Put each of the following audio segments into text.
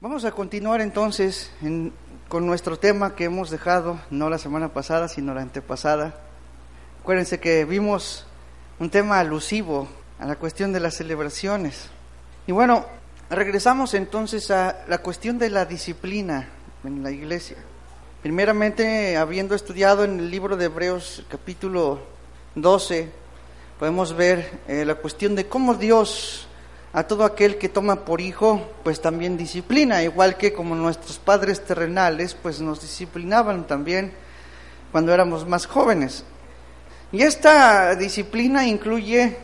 Vamos a continuar entonces con nuestro tema que hemos dejado, no la semana pasada, sino la antepasada. Acuérdense que vimos un tema alusivo a la cuestión de las celebraciones. Y bueno, regresamos entonces a la cuestión de la disciplina en la iglesia. Primeramente, habiendo estudiado en el libro de Hebreos capítulo 12, podemos ver eh, la cuestión de cómo Dios a todo aquel que toma por hijo, pues también disciplina, igual que como nuestros padres terrenales, pues nos disciplinaban también cuando éramos más jóvenes. Y esta disciplina incluye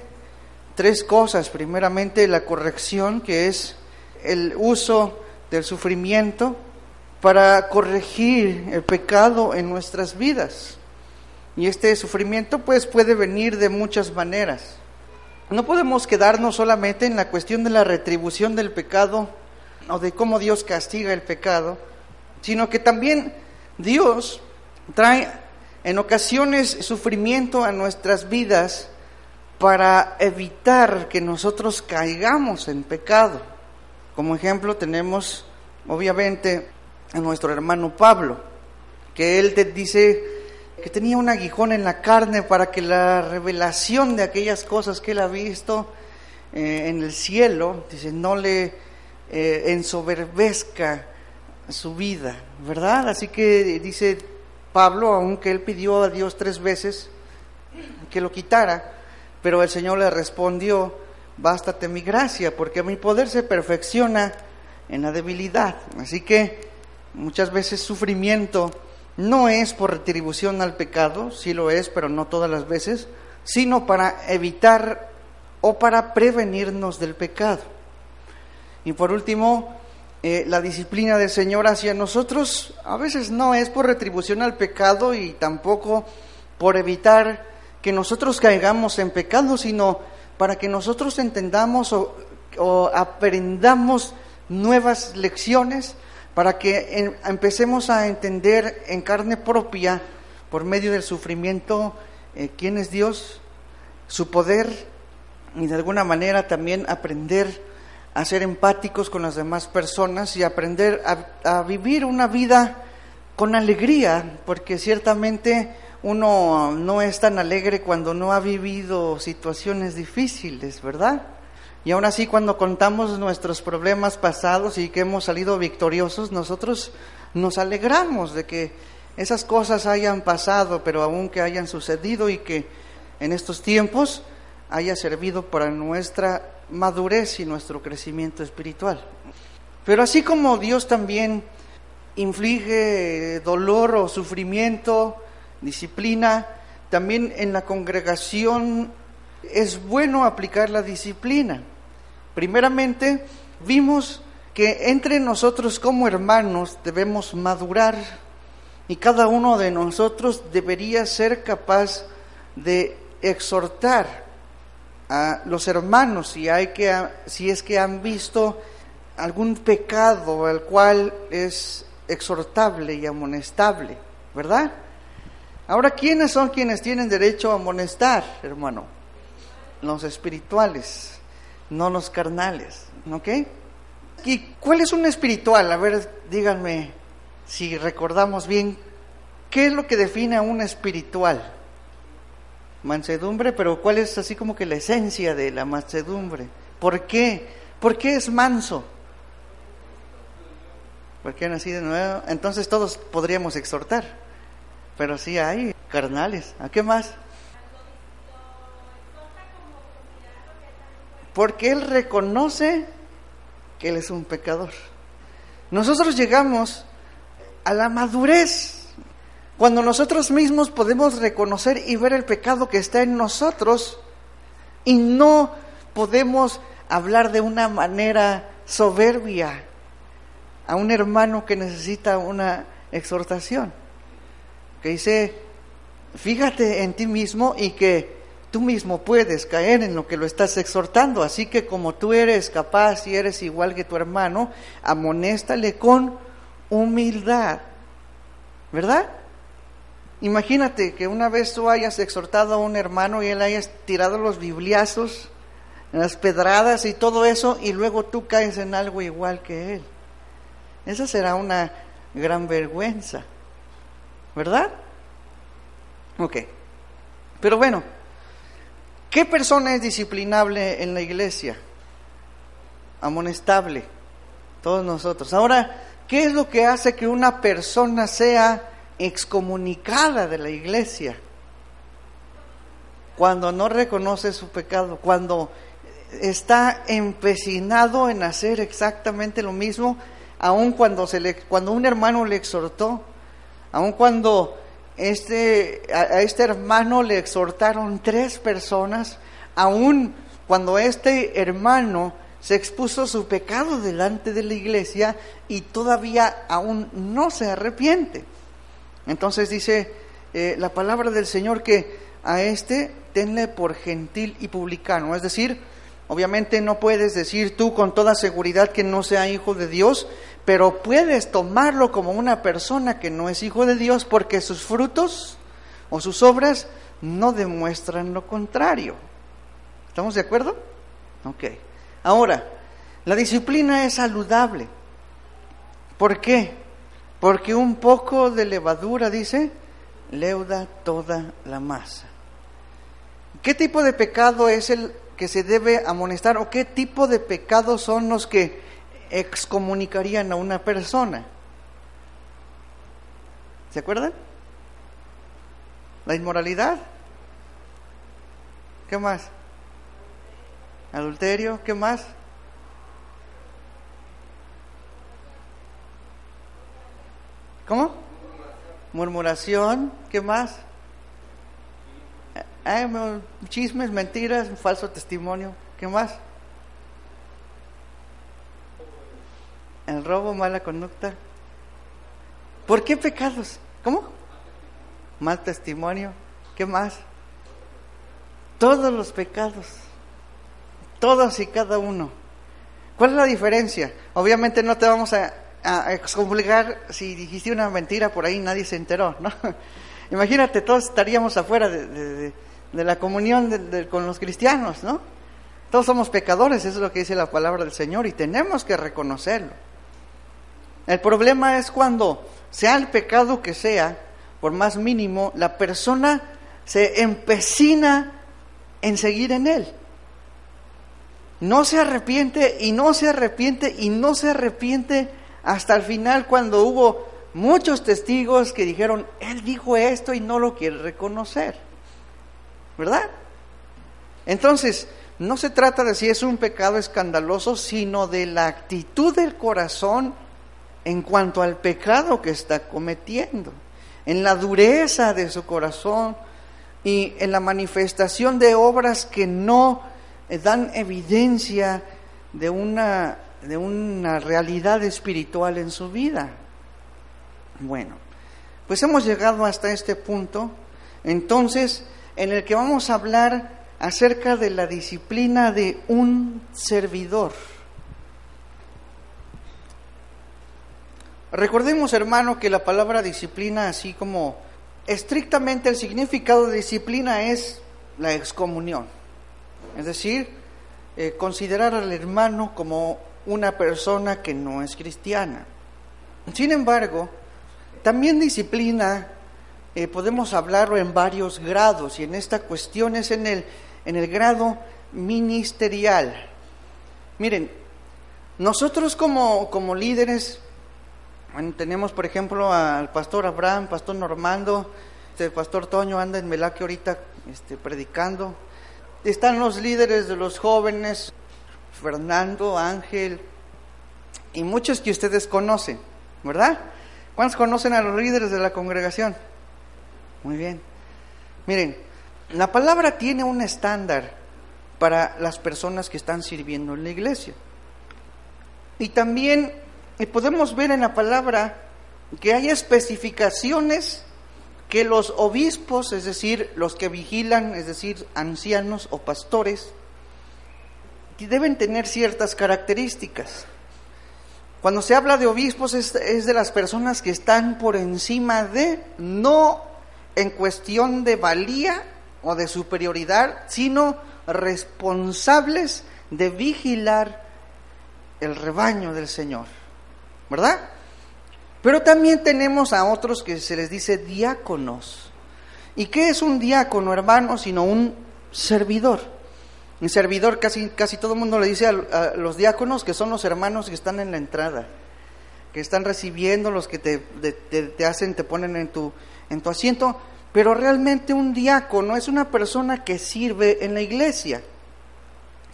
tres cosas. Primeramente, la corrección, que es el uso del sufrimiento para corregir el pecado en nuestras vidas. Y este sufrimiento pues puede venir de muchas maneras. No podemos quedarnos solamente en la cuestión de la retribución del pecado o de cómo Dios castiga el pecado, sino que también Dios trae en ocasiones sufrimiento a nuestras vidas para evitar que nosotros caigamos en pecado. Como ejemplo tenemos obviamente a nuestro hermano Pablo, que él te dice que tenía un aguijón en la carne para que la revelación de aquellas cosas que él ha visto eh, en el cielo, dice, no le eh, ensoberbezca su vida, ¿verdad? Así que dice Pablo, aunque él pidió a Dios tres veces que lo quitara, pero el Señor le respondió, bástate mi gracia, porque mi poder se perfecciona en la debilidad. Así que muchas veces sufrimiento no es por retribución al pecado, sí lo es, pero no todas las veces, sino para evitar o para prevenirnos del pecado. Y por último, eh, la disciplina del Señor hacia nosotros a veces no es por retribución al pecado y tampoco por evitar que nosotros caigamos en pecado, sino para que nosotros entendamos o aprendamos nuevas lecciones para que empecemos a entender en carne propia, por medio del sufrimiento, eh, quién es Dios, su poder y de alguna manera también aprender a ser empáticos con las demás personas y aprender a, a vivir una vida con alegría, porque ciertamente uno no es tan alegre cuando no ha vivido situaciones difíciles, ¿verdad? Y aún así cuando contamos nuestros problemas pasados y que hemos salido victoriosos, nosotros nos alegramos de que esas cosas hayan pasado, pero aún que hayan sucedido y que en estos tiempos haya servido para nuestra madurez y nuestro crecimiento espiritual. Pero así como Dios también inflige dolor o sufrimiento, disciplina, también en la congregación es bueno aplicar la disciplina. Primeramente, vimos que entre nosotros como hermanos debemos madurar y cada uno de nosotros debería ser capaz de exhortar a los hermanos si, hay que, si es que han visto algún pecado al cual es exhortable y amonestable, ¿verdad? Ahora, ¿quiénes son quienes tienen derecho a amonestar, hermano? Los espirituales no los carnales, ¿ok? ¿Y cuál es un espiritual? A ver, díganme si recordamos bien, ¿qué es lo que define a un espiritual? Mansedumbre, pero ¿cuál es así como que la esencia de la mansedumbre? ¿Por qué? ¿Por qué es manso? Porque nací de nuevo. Entonces todos podríamos exhortar, pero sí hay carnales. ¿A qué más? Porque Él reconoce que Él es un pecador. Nosotros llegamos a la madurez cuando nosotros mismos podemos reconocer y ver el pecado que está en nosotros y no podemos hablar de una manera soberbia a un hermano que necesita una exhortación. Que dice, fíjate en ti mismo y que tú mismo puedes caer en lo que lo estás exhortando. Así que como tú eres capaz y eres igual que tu hermano, amonéstale con humildad. ¿Verdad? Imagínate que una vez tú hayas exhortado a un hermano y él hayas tirado los bibliazos, las pedradas y todo eso, y luego tú caes en algo igual que él. Esa será una gran vergüenza, ¿verdad? Ok. Pero bueno, ¿qué persona es disciplinable en la iglesia? Amonestable, todos nosotros. Ahora, ¿qué es lo que hace que una persona sea excomunicada de la iglesia? Cuando no reconoce su pecado, cuando está empecinado en hacer exactamente lo mismo, aun cuando, se le, cuando un hermano le exhortó, aun cuando este, a, este hermano le exhortaron tres personas, aun cuando este hermano se expuso su pecado delante de la iglesia y todavía aún no se arrepiente. Entonces dice eh, la palabra del Señor que a este tenle por gentil y publicano, es decir, Obviamente no puedes decir tú con toda seguridad que no sea hijo de Dios, pero puedes tomarlo como una persona que no es hijo de Dios porque sus frutos o sus obras no demuestran lo contrario. ¿Estamos de acuerdo? Ok. Ahora, la disciplina es saludable. ¿Por qué? Porque un poco de levadura, dice, leuda toda la masa. ¿Qué tipo de pecado es el que se debe amonestar o qué tipo de pecados son los que excomunicarían a una persona. ¿Se acuerdan? La inmoralidad. ¿Qué más? Adulterio, ¿qué más? ¿Cómo? Murmuración, ¿qué más? chismes, mentiras, falso testimonio. ¿Qué más? Robo, mala conducta. ¿Por qué pecados? ¿Cómo? Mal testimonio. ¿Qué más? Todos los pecados. Todos y cada uno. ¿Cuál es la diferencia? Obviamente no te vamos a, a excomulgar si dijiste una mentira por ahí nadie se enteró, ¿no? Imagínate, todos estaríamos afuera de la comunión con los cristianos, ¿no? Todos somos pecadores, eso es lo que dice la palabra del Señor y tenemos que reconocerlo. El problema es cuando, sea el pecado que sea, por más mínimo, la persona se empecina en seguir en él. No se arrepiente y no se arrepiente y no se arrepiente hasta el final cuando hubo muchos testigos que dijeron, él dijo esto y no lo quiere reconocer. ¿verdad? Entonces, no se trata de si es un pecado escandaloso, sino de la actitud del corazón en cuanto al pecado que está cometiendo, en la dureza de su corazón y en la manifestación de obras que no eh, dan evidencia de una, de una realidad espiritual en su vida. Bueno, pues hemos llegado hasta este punto. Entonces, en el que vamos a hablar acerca de la disciplina de un servidor. Recordemos, hermano, que la palabra disciplina, así como estrictamente el significado de disciplina es la excomunión, es decir, eh, considerar al hermano como una persona que no es cristiana. Sin embargo, también disciplina eh, podemos hablarlo en varios grados y en esta cuestión es en el, en el grado ministerial. Miren, nosotros como, como líderes, tenemos por ejemplo al pastor Abraham, pastor Normando, el pastor Toño anda en Melaque ahorita este, predicando. Están los líderes de los jóvenes, Fernando, Ángel, y muchos que ustedes conocen, ¿verdad? ¿Cuántos conocen a los líderes de la congregación? Muy bien. Miren, la palabra tiene un estándar para las personas que están sirviendo en la iglesia. Y también eh, podemos ver en la palabra que hay especificaciones que los obispos, es decir, los que vigilan, es decir, ancianos o pastores, deben tener ciertas características. Cuando se habla de obispos es, es, de las personas que están por encima de, no en cuestión de valía o de superioridad, sino responsables de vigilar el rebaño del Señor. ¿Verdad? Pero también tenemos a otros que se les dice diáconos. ¿Y qué es un diácono, hermano? Sino un servidor. Un servidor, casi, casi todo el mundo le dice a, los diáconos que son los hermanos que están en la entrada, que están recibiendo, los que te, te, hacen, te ponen en tu, en tu asiento. Pero realmente un diácono es una persona que sirve en la iglesia.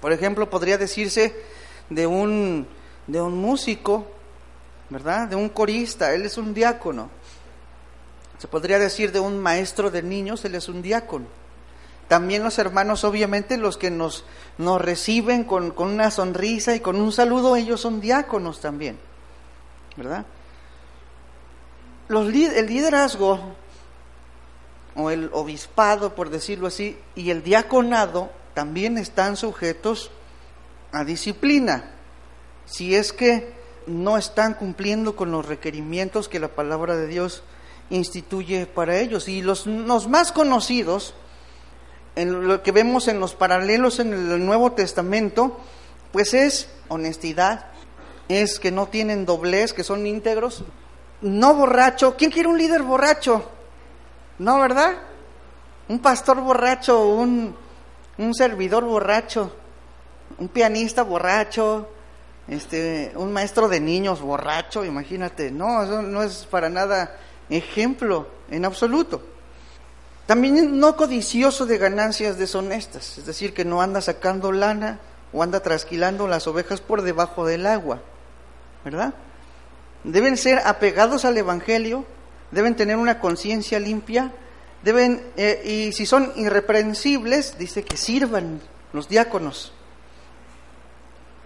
Por ejemplo, podría decirse de un, de un músico, ¿verdad? De un corista, él es un diácono. Se podría decir de un maestro de niños, él es un diácono. También los hermanos, obviamente, los que nos, nos reciben con, con una sonrisa y con un saludo, ellos son diáconos también, ¿verdad? El liderazgo o el obispado, por decirlo así, y el diaconado también están sujetos a disciplina, si es que no están cumpliendo con los requerimientos que la palabra de Dios instituye para ellos. Y los, más conocidos, en lo que vemos en los paralelos en el Nuevo Testamento, pues es honestidad, es que no tienen doblez, que son íntegros, no borracho. ¿Quién quiere un líder borracho? No, ¿verdad? Un pastor borracho, un, un servidor borracho, un pianista borracho, este, un maestro de niños borracho, imagínate, no, eso no es para nada ejemplo en absoluto. También no codicioso de ganancias deshonestas, es decir, que no anda sacando lana o anda trasquilando las ovejas por debajo del agua, ¿verdad? Deben ser apegados al Evangelio, deben tener una conciencia limpia, deben, eh, y si son irreprensibles, dice que sirvan los diáconos.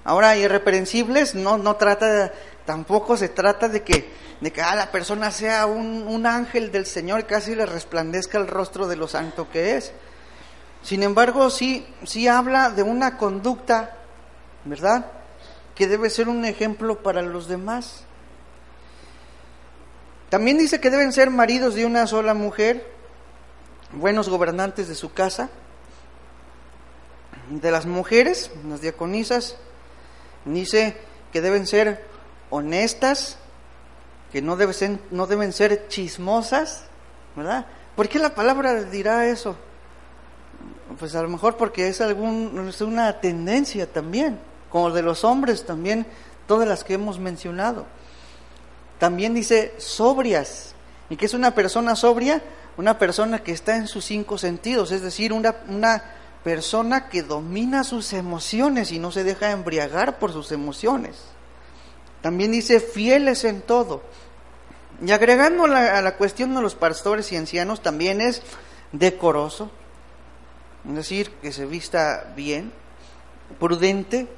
Ahora, irreprensibles no, no trata, tampoco se trata de que, de que ah, persona sea un, un ángel del Señor casi le resplandezca el rostro de lo santo que es. Sin embargo, sí, sí habla de una conducta, ¿verdad? Que debe ser un ejemplo para los demás. También dice que deben ser maridos de una sola mujer, buenos gobernantes de su casa, de las mujeres, las diaconisas, dice que deben ser honestas, que no deben ser, chismosas, ¿verdad? ¿Por qué la palabra dirá eso? Pues a lo mejor porque es, algún, es una tendencia también, como de los hombres también, todas las que hemos mencionado. También dice sobrias. ¿Y qué es una persona sobria? Una persona que está en sus cinco sentidos, es decir, una, una persona que domina sus emociones y no se deja embriagar por sus emociones. También dice fieles en todo. Y agregando a la cuestión de los pastores y ancianos, también es decoroso, es decir, que se vista bien, prudente,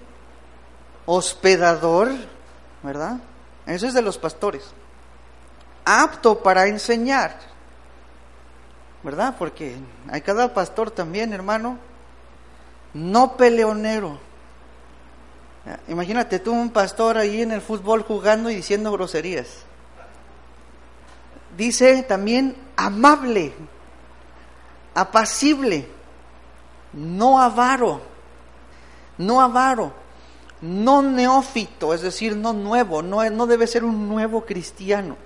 hospedador, ¿verdad? Eso es de los pastores. Apto para enseñar, ¿verdad? Porque hay cada pastor también, hermano, no peleonero. Imagínate tú un pastor ahí en el fútbol jugando y diciendo groserías. Dice también amable, apacible, no avaro, no avaro, no neófito, es decir, no nuevo, no, debe ser un nuevo cristiano.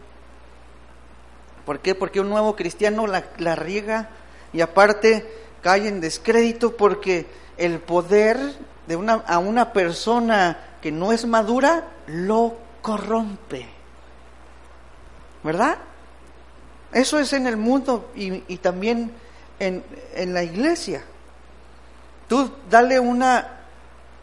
¿Por qué? Porque un nuevo cristiano la, la riega y aparte cae en descrédito porque el poder de una, a una persona que no es madura lo corrompe. ¿Verdad? Eso es en el mundo y, y también en, en, la iglesia. Tú dale una,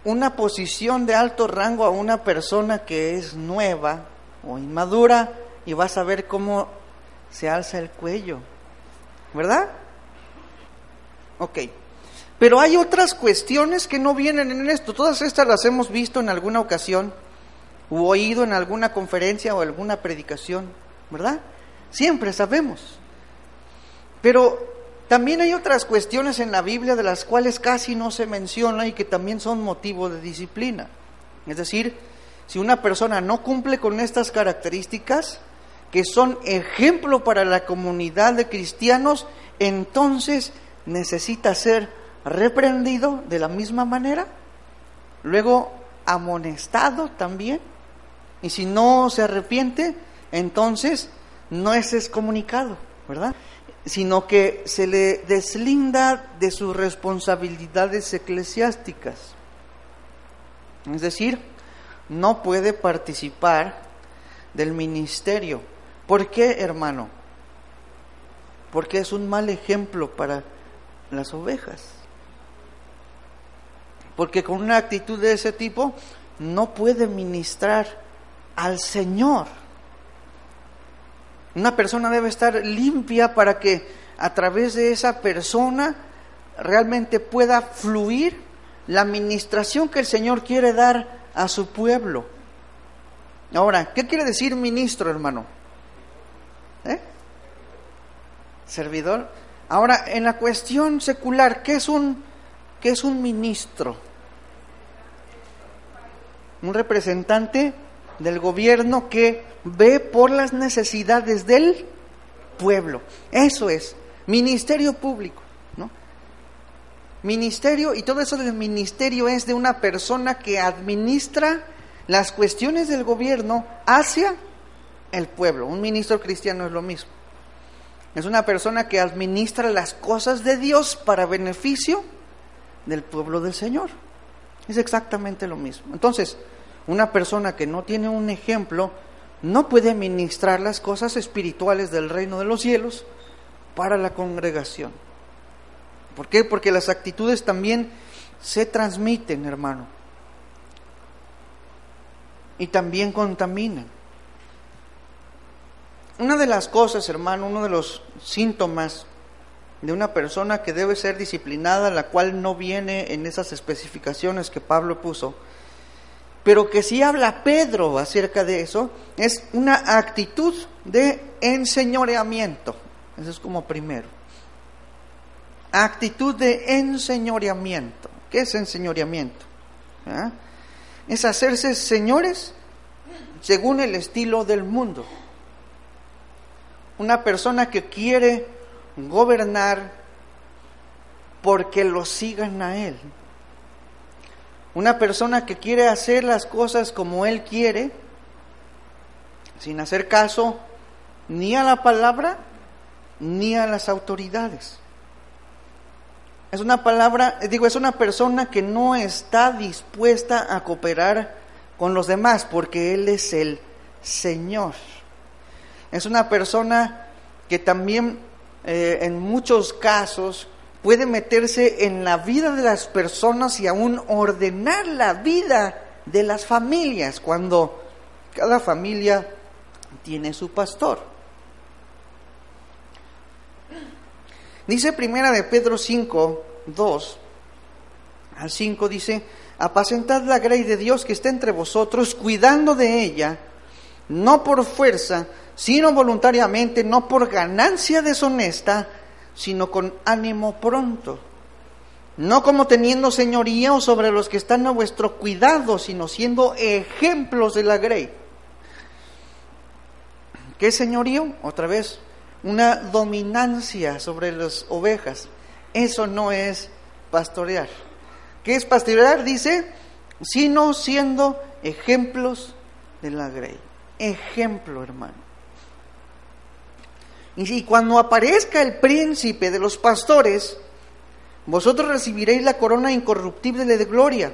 una posición de alto rango a una persona que es nueva o inmadura y vas a ver cómo se alza el cuello. ¿Verdad? Ok. Pero hay otras cuestiones que no vienen en esto. Todas estas las hemos visto en alguna ocasión, o oído en alguna conferencia o alguna predicación, ¿verdad? Siempre sabemos. Pero también hay otras cuestiones en la Biblia de las cuales casi no se menciona y que también son motivo de disciplina. Es decir, si una persona no cumple con estas características, que son ejemplo para la comunidad de cristianos, entonces necesita ser reprendido de la misma manera, luego amonestado también, Y si no se arrepiente, entonces no es excomunicado, ¿verdad? Sino que se le deslinda de sus responsabilidades eclesiásticas. Es decir, no puede participar del ministerio. ¿Por qué, hermano? Porque es un mal ejemplo para las ovejas. Porque con una actitud de ese tipo no puede ministrar al Señor. Una persona debe estar limpia para que a través de esa persona realmente pueda fluir la administración que el Señor quiere dar a su pueblo. Ahora, ¿qué quiere decir ministro, hermano? ¿Eh? Servidor. Ahora, en la cuestión secular, ¿qué es un, qué es un ministro? Un representante del gobierno que ve por las necesidades del pueblo. Eso es, ministerio público, ¿no? Ministerio, y todo eso del ministerio es de una persona que administra las cuestiones del gobierno hacia el pueblo. Un ministro cristiano es lo mismo. Es una persona que administra las cosas de Dios para beneficio del pueblo del Señor. Es exactamente lo mismo. Entonces, una persona que no tiene un ejemplo no puede ministrar las cosas espirituales del reino de los cielos para la congregación. ¿Por qué? Porque las actitudes también se transmiten, hermano. Y también contaminan. Una de las cosas, hermano, uno de los síntomas de una persona que debe ser disciplinada, la cual no viene en esas especificaciones que Pablo puso, pero que sí habla Pedro acerca de eso, es una actitud de enseñoreamiento. Eso es como primero. Actitud de enseñoreamiento. ¿Qué es enseñoreamiento? ¿Ah? Es hacerse señores según el estilo del mundo. Una persona que quiere gobernar porque lo sigan a él. Una persona que quiere hacer las cosas como Él quiere, sin hacer caso ni a la palabra ni a las autoridades. Es una palabra, digo, es una persona que no está dispuesta a cooperar con los demás porque Él es el Señor. Es una persona que también eh, en muchos casos puede meterse en la vida de las personas y aún ordenar la vida de las familias cuando cada familia tiene su pastor. Dice primera de Pedro 5, 2 al 5 dice, apacentad la grey de Dios que está entre vosotros, cuidando de ella, no por fuerza, sino voluntariamente, no por ganancia deshonesta, sino con ánimo pronto, no como teniendo señorío sobre los que están a vuestro cuidado, sino siendo ejemplos de la grey. ¿Qué señorío? Otra vez, una dominancia sobre las ovejas. Eso no es pastorear. ¿Qué es pastorear? Dice, sino siendo ejemplos de la grey. Ejemplo, hermano. Y cuando aparezca el príncipe de los pastores, vosotros recibiréis la corona incorruptible de gloria.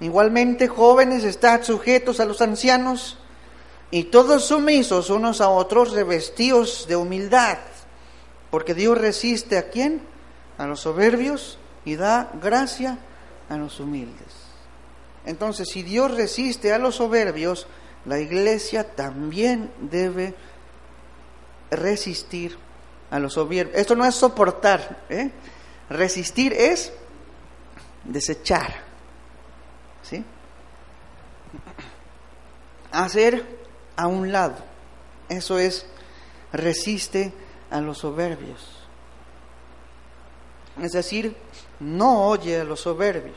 Igualmente, jóvenes, estad sujetos a los ancianos y todos sumisos unos a otros, revestidos de humildad, porque Dios resiste a quién? A los soberbios y da gracia a los humildes. Entonces, si Dios resiste a los soberbios, la iglesia también debe resistir a los soberbios. Esto no es soportar, ¿eh? resistir es desechar, ¿sí? Hacer a un lado, eso es resiste a los soberbios. Es decir, no oye a los soberbios.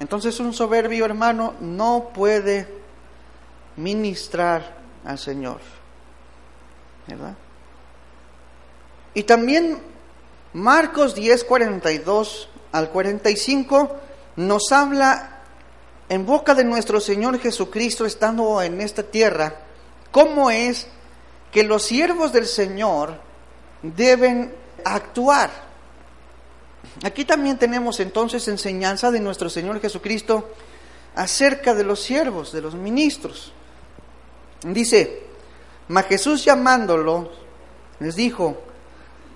Entonces un soberbio hermano no puede ministrar al Señor. ¿verdad? Y también Marcos 10, 42 al 45 nos habla en boca de nuestro Señor Jesucristo estando en esta tierra, cómo es que los siervos del Señor deben actuar. Aquí también tenemos entonces enseñanza de nuestro Señor Jesucristo acerca de los siervos, de los ministros. Dice, mas Jesús llamándolo, les dijo,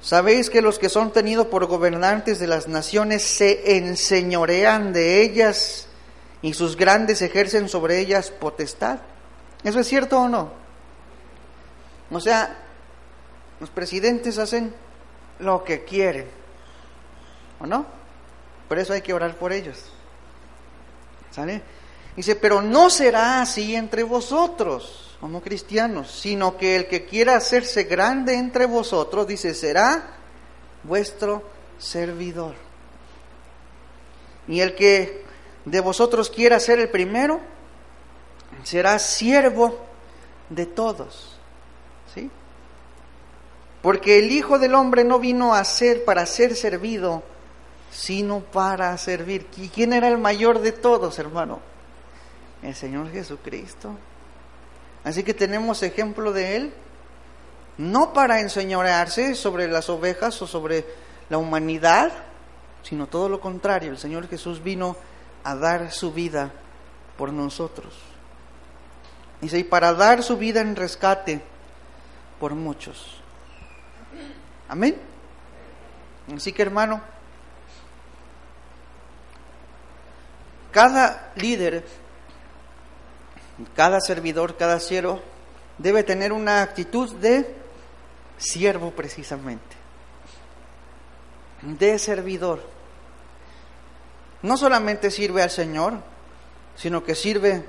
¿sabéis que los que son tenidos por gobernantes de las naciones se enseñorean de ellas y sus grandes ejercen sobre ellas potestad? ¿Eso es cierto o no? O sea, los presidentes hacen lo que quieren, ¿o no? Por eso hay que orar por ellos. ¿Sale? Dice, pero no será así entre vosotros, como cristianos, sino que el que quiera hacerse grande entre vosotros, dice, será vuestro servidor. Y el que de vosotros quiera ser el primero, será siervo de todos. ¿Sí? Porque el Hijo del Hombre no vino a ser para ser servido, sino para servir. ¿Y quién era el mayor de todos, hermano? El Señor Jesucristo. Así que tenemos ejemplo de Él, no para enseñorearse sobre las ovejas o sobre la humanidad, sino todo lo contrario. El Señor Jesús vino a dar su vida por nosotros. Dice, y para dar su vida en rescate por muchos. Amén. Así que hermano, cada líder, cada servidor, cada siervo debe tener una actitud de siervo precisamente, de servidor no solamente sirve al Señor, sino que sirve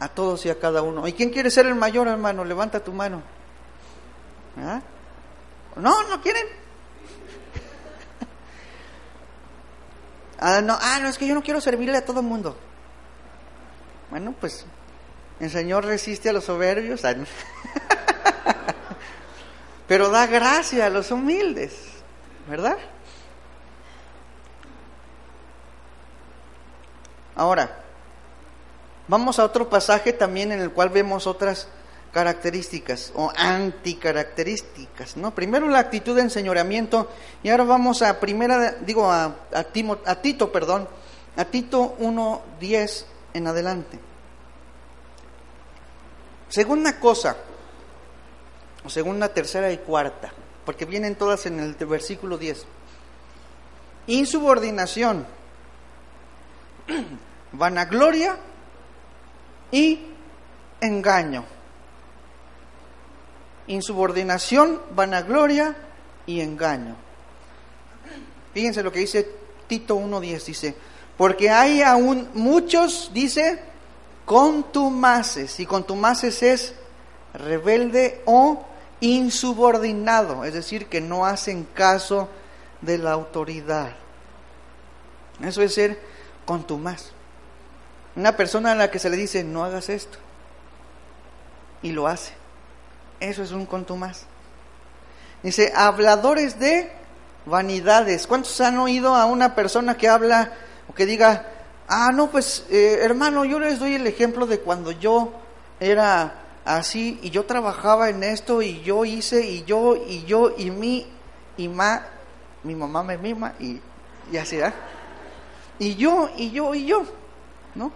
a todos y a cada uno. ¿Y quién quiere ser el mayor, hermano? Levanta tu mano. ¿Ah? No, no quieren. ah, no, ah, no, es que yo no quiero servirle a todo el mundo. Bueno, pues el Señor resiste a los soberbios, pero da gracia a los humildes, ¿verdad? Ahora, vamos a otro pasaje también en el cual vemos otras características o anticaracterísticas, ¿no? Primero la actitud de enseñoreamiento y ahora vamos a primera, digo a, a, Tito, perdón, a Tito 1.10 en adelante. Segunda cosa, o segunda, tercera y cuarta, porque vienen todas en el versículo 10. Insubordinación vanagloria y engaño. Insubordinación, vanagloria y engaño. Fíjense lo que dice Tito 1.10, dice, porque hay aún muchos, dice, contumaces, y contumaces es rebelde o insubordinado, es decir, que no hacen caso de la autoridad. Eso es ser contumaz. Una persona a la que se le dice, no hagas esto, y lo hace. Eso es un contumaz. Dice, habladores de vanidades. ¿Cuántos han oído a una persona que habla o que diga, ah, no, pues eh, hermano, yo les doy el ejemplo de cuando yo era así y yo trabajaba en esto y yo hice y yo y yo y mi y ma, mi mamá me mima y, y así, ¿ah? Y yo y yo y yo, ¿no?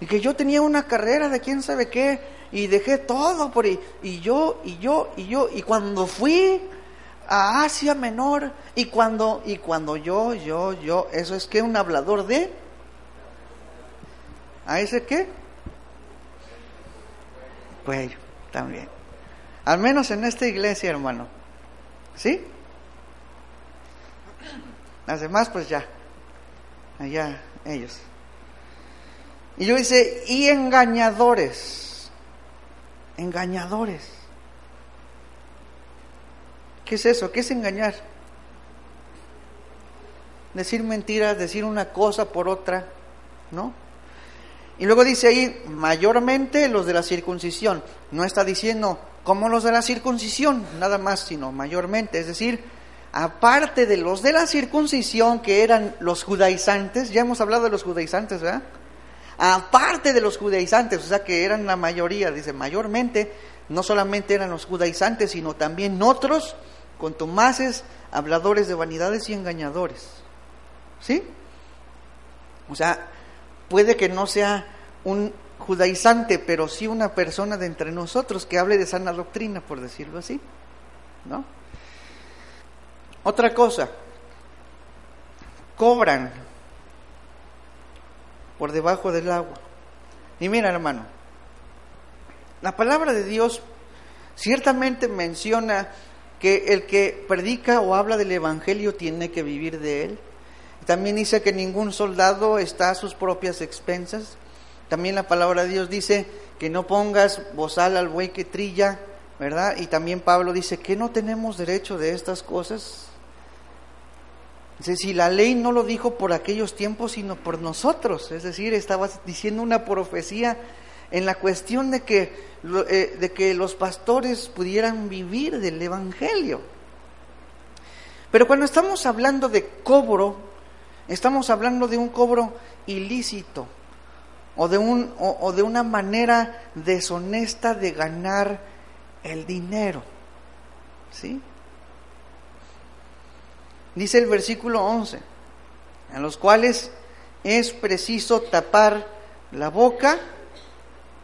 y que yo tenía una carrera de quién sabe qué y dejé todo por ahí y yo y yo y yo y cuando fui a Asia Menor y cuando y cuando yo yo yo eso es que un hablador de a ese qué cuello también al menos en esta iglesia hermano sí las demás pues ya allá ellos y yo dice, y engañadores, engañadores. ¿Qué es eso? ¿Qué es engañar? Decir mentiras, decir una cosa por otra, ¿no? Y luego dice ahí, mayormente los de la circuncisión. No está diciendo como los de la circuncisión, nada más, sino mayormente. Es decir, aparte de los de la circuncisión, que eran los judaizantes, ya hemos hablado de los judaizantes, ¿verdad? aparte de los judaizantes, o sea que eran la mayoría, dice, mayormente, no solamente eran los judaizantes, sino también otros contumaces, habladores de vanidades y engañadores. ¿Sí? O sea, puede que no sea un judaizante, pero sí una persona de entre nosotros que hable de sana doctrina, por decirlo así. ¿No? Otra cosa, cobran por debajo del agua. Y mira, hermano, la palabra de Dios ciertamente menciona que el que predica o habla del Evangelio tiene que vivir de él. También dice que ningún soldado está a sus propias expensas. También la palabra de Dios dice que no pongas bozal al buey que trilla, ¿verdad? Y también Pablo dice que no tenemos derecho de estas cosas. Dice, si la ley no lo dijo por aquellos tiempos, sino por nosotros. Es decir, estaba diciendo una profecía en la cuestión de que, eh, de que los pastores pudieran vivir del Evangelio. Pero cuando estamos hablando de cobro, estamos hablando de un cobro ilícito o de, un, o de una manera deshonesta de ganar el dinero. ¿Sí? Dice el versículo 11, en los cuales es preciso tapar la boca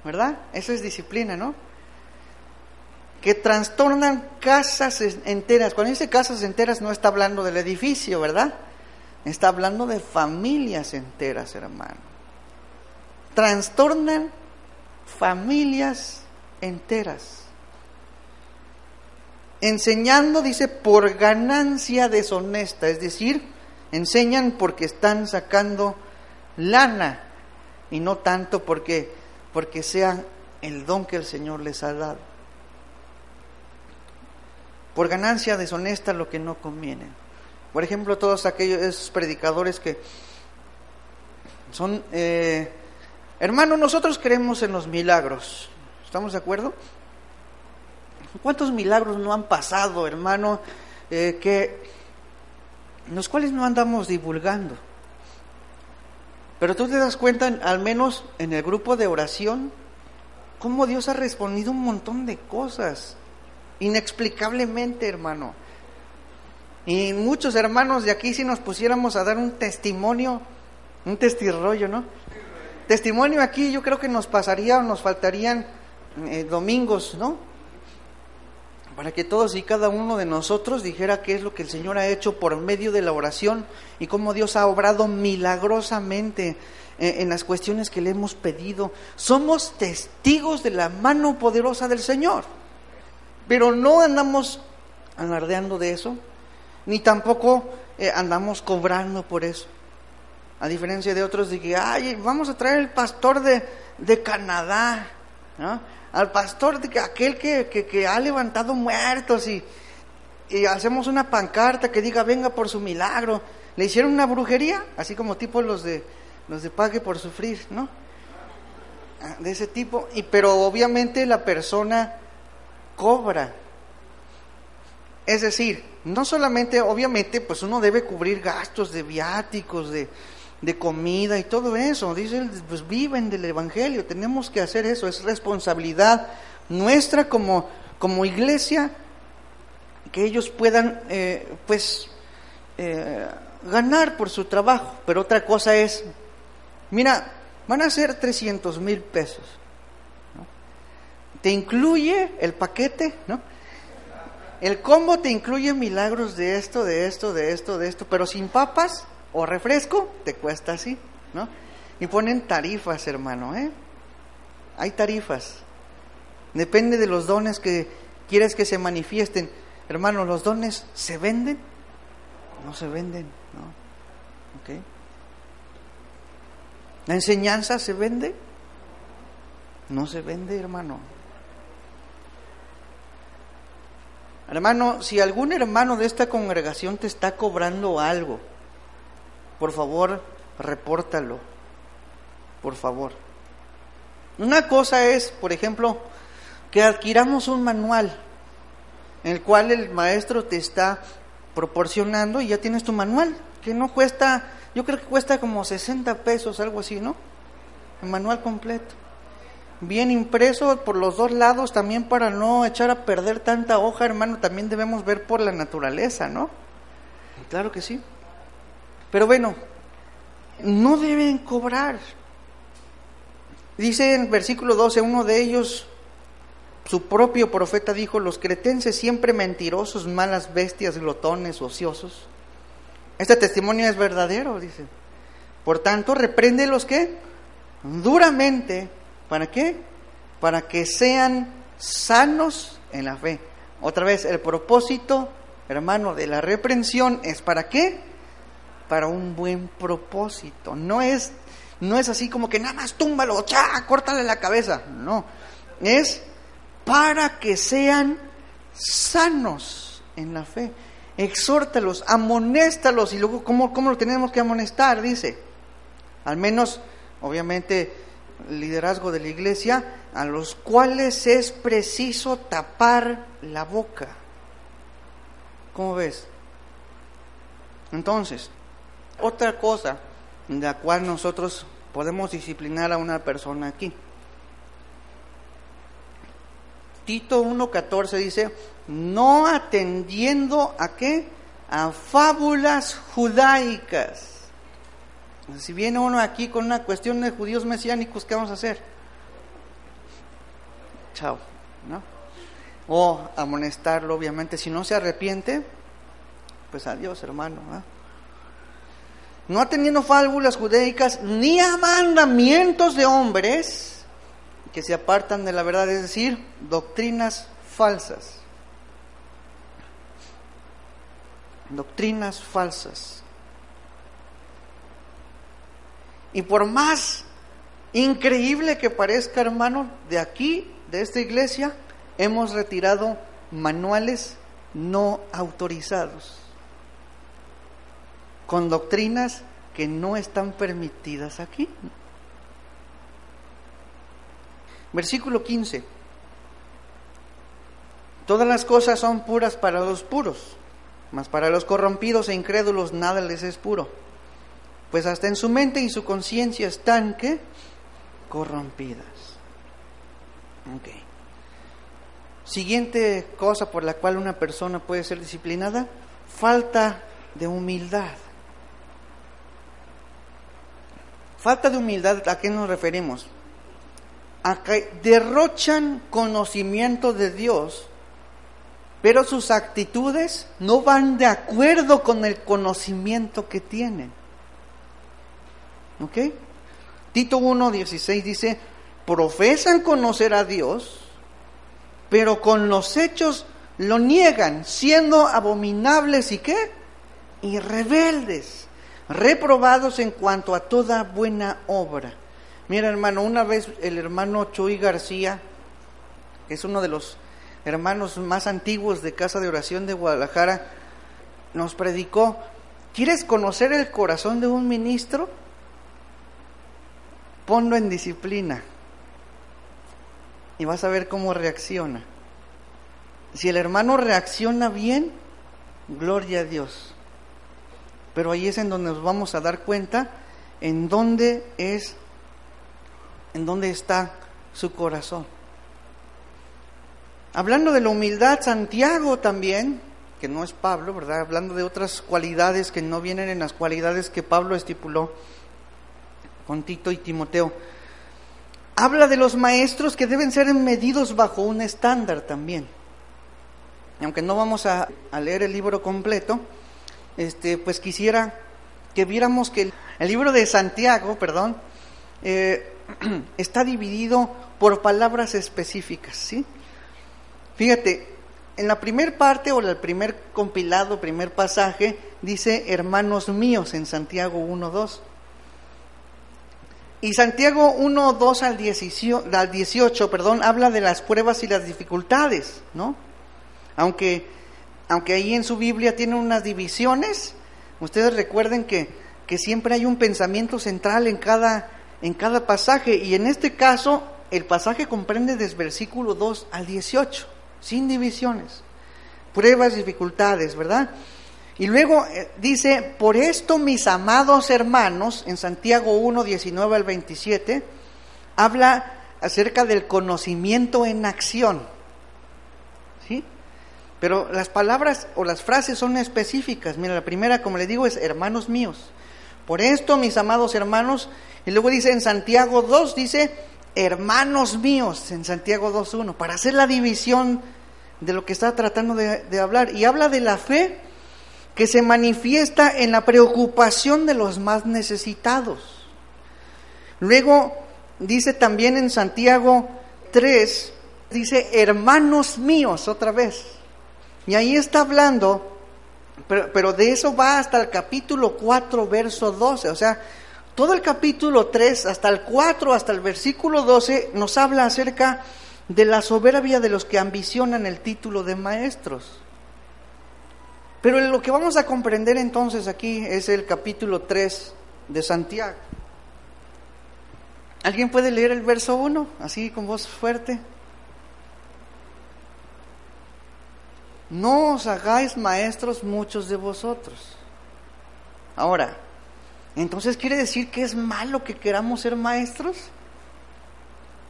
¿verdad? Eso es disciplina, ¿no? Que trastornan casas enteras. Cuando dice casas enteras no está hablando del edificio, ¿verdad? Está hablando de familias enteras, hermano. Trastornan familias enteras. Enseñando, dice, por ganancia deshonesta, es decir, enseñan porque están sacando lana y no tanto porque porque sea el don que el Señor les ha dado. Por ganancia deshonesta lo que no conviene. Por ejemplo, todos aquellos predicadores que son, eh, hermano, nosotros creemos en los milagros. ¿Estamos de acuerdo? ¿Cuántos milagros no han pasado, hermano, eh, que los cuales no andamos divulgando? Pero tú te das cuenta, al menos en el grupo de oración, cómo Dios ha respondido un montón de cosas, inexplicablemente, hermano. Y muchos hermanos de aquí, si nos pusiéramos a dar un testimonio, un testirrollo, ¿no? Testimonio aquí, yo creo que nos pasaría o nos faltarían eh, domingos, ¿no? para que todos y cada uno de nosotros dijera qué es lo que el Señor ha hecho por medio de la oración y cómo Dios ha obrado milagrosamente eh, en las cuestiones que le hemos pedido. Somos testigos de la mano poderosa del Señor, pero no andamos alardeando de eso, ni tampoco eh, andamos cobrando por eso. A diferencia de otros de que, ay, vamos a traer el pastor de, de Canadá, ¿no? al pastor, aquel que, que, ha levantado muertos y, y hacemos una pancarta que diga venga por su milagro. Le hicieron una brujería, así como tipo los de los de pague por sufrir, ¿no? Ah, de ese tipo, y pero obviamente la persona cobra. Es decir, no solamente, obviamente, pues uno debe cubrir gastos de viáticos, de, de comida y todo eso. Dice, pues viven del Evangelio, tenemos que hacer eso, es responsabilidad nuestra como, como iglesia que ellos puedan, eh, pues, eh, ganar por su trabajo. Pero otra cosa es, mira, van a ser 300 mil pesos. Te incluye el paquete, ¿no? El combo te incluye milagros de esto, de esto, de esto, de esto, pero sin papas o refresco, te cuesta así, ¿no? Y ponen tarifas, hermano, ¿eh? Hay tarifas. Depende de los dones que quieres que se manifiesten. Hermano, ¿los dones se venden? No se venden, ¿no? ¿Ok? ¿La enseñanza se vende? No se vende, hermano. Hermano, si algún hermano de esta congregación te está cobrando algo, por favor, repórtalo. Por favor. Una cosa es, por ejemplo, que adquiramos un manual en el cual el maestro te está proporcionando y ya tienes tu manual, que no cuesta, yo creo que cuesta como 60 pesos, algo así, ¿no? el manual completo. Bien impreso por los dos lados también para no echar a perder tanta hoja, hermano, también debemos ver por la naturaleza, ¿no? Claro que sí. Pero bueno, no deben cobrar. Dice en versículo 12, uno de ellos, su propio profeta dijo, los cretenses siempre mentirosos, malas bestias, glotones, ociosos. Este testimonio es verdadero, dice. Por tanto, reprende los que duramente, ¿para qué? Para que sean sanos en la fe. Otra vez, el propósito, hermano, de la reprensión es para qué? Para un buen propósito. No es, no es así como que nada más túmbalo, ¡cha! córtale la cabeza. No, es para que sean sanos en la fe. Exhórtalos, amonéstalos. Y luego, ¿cómo, cómo lo tenemos que amonestar? Dice, al menos, obviamente, liderazgo de la iglesia, a los cuales es preciso tapar la boca. ¿Cómo ves? Entonces, otra cosa de la cual nosotros podemos disciplinar a una persona aquí. Tito 1.14 dice, no atendiendo a qué? A fábulas judaicas. Si viene uno aquí con una cuestión de judíos mesiánicos, ¿qué vamos a hacer? Chao, ¿no? O amonestarlo, obviamente. Si no se arrepiente, pues adiós, hermano. No atendiendo fábulas judaicas ni a mandamientos de hombres que se apartan de la verdad, es decir, doctrinas falsas. Doctrinas falsas. Y por más increíble que parezca, hermano, de aquí, de esta iglesia, hemos retirado manuales no autorizados, con doctrinas que no están permitidas aquí. Versículo 15. Todas las cosas son puras para los puros, mas para los corrompidos e incrédulos nada les es puro, pues hasta en su mente y su conciencia están que corrompidas. Siguiente cosa por la cual una persona puede ser disciplinada, falta de humildad. Falta de humildad, ¿a qué nos referimos? derrochan conocimiento de Dios, pero sus actitudes no van de acuerdo con el conocimiento que tienen. ¿Ok? Tito 1.16 dice, profesan conocer a Dios, pero con los hechos lo niegan, siendo abominables y qué? Y rebeldes, reprobados en cuanto a toda buena obra. Mira, hermano, una vez el hermano Chuy García, que es uno de los hermanos más antiguos de Casa de Oración de Guadalajara, nos predicó, ¿quieres conocer el corazón de un ministro? Ponlo en disciplina y vas a ver cómo reacciona. Si el hermano reacciona bien, gloria a Dios. Pero ahí es en donde nos vamos a dar cuenta en dónde es en dónde está su corazón. Hablando de la humildad, Santiago también, que no es Pablo, ¿verdad? Hablando de otras cualidades que no vienen en las cualidades que Pablo estipuló con Tito y Timoteo. Habla de los maestros que deben ser medidos bajo un estándar también. aunque no vamos a, leer el libro completo, este, pues quisiera que viéramos que el, el libro de Santiago, perdón, eh, está dividido por palabras específicas, ¿sí? Fíjate, en la primer parte o el primer compilado, primer pasaje, dice hermanos míos en Santiago 1.2. Y Santiago 1.2 al 18, al 18, perdón, habla de las pruebas y las dificultades, ¿no? Aunque, aunque ahí en su Biblia tiene unas divisiones, ustedes recuerden que, que siempre hay un pensamiento central en cada, en cada pasaje y en este caso el pasaje comprende desde versículo 2 al 18, sin divisiones, pruebas, dificultades, ¿verdad? Y luego eh, dice, por esto mis amados hermanos, en Santiago 1, 19 al 27, habla acerca del conocimiento en acción. ¿Sí? Pero las palabras o las frases son específicas. Mira, la primera, como le digo, es hermanos míos. Por esto, mis amados hermanos, y luego dice en Santiago 2, dice hermanos míos, en Santiago 2.1, para hacer la división de lo que está tratando de, de hablar. Y habla de la fe que se manifiesta en la preocupación de los más necesitados. Luego dice también en Santiago 3, dice hermanos míos otra vez. Y ahí está hablando, pero, pero, de eso va hasta el capítulo 4, verso 12. O sea, todo el capítulo 3, hasta el 4, hasta el versículo 12, nos habla acerca de la soberbia de los que ambicionan el título de maestros. Pero lo que vamos a comprender entonces aquí es el capítulo 3 de Santiago. ¿Alguien puede leer el verso 1 así con voz fuerte? No os hagáis maestros muchos de vosotros. Ahora, entonces quiere decir que es malo que queramos ser maestros.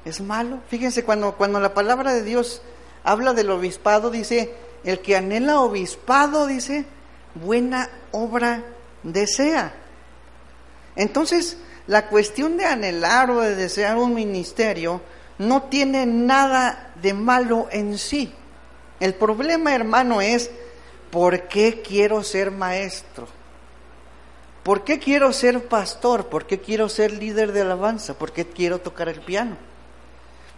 Es malo. Fíjense, cuando, cuando la palabra de Dios habla del obispado, dice, el que anhela obispado, dice, buena obra desea. Entonces, la cuestión de anhelar o de desear un ministerio no tiene nada de malo en sí. El problema, hermano, es ¿por qué quiero ser maestro? ¿Por qué quiero ser pastor? ¿Por qué quiero ser líder de alabanza? ¿Por qué quiero tocar el piano?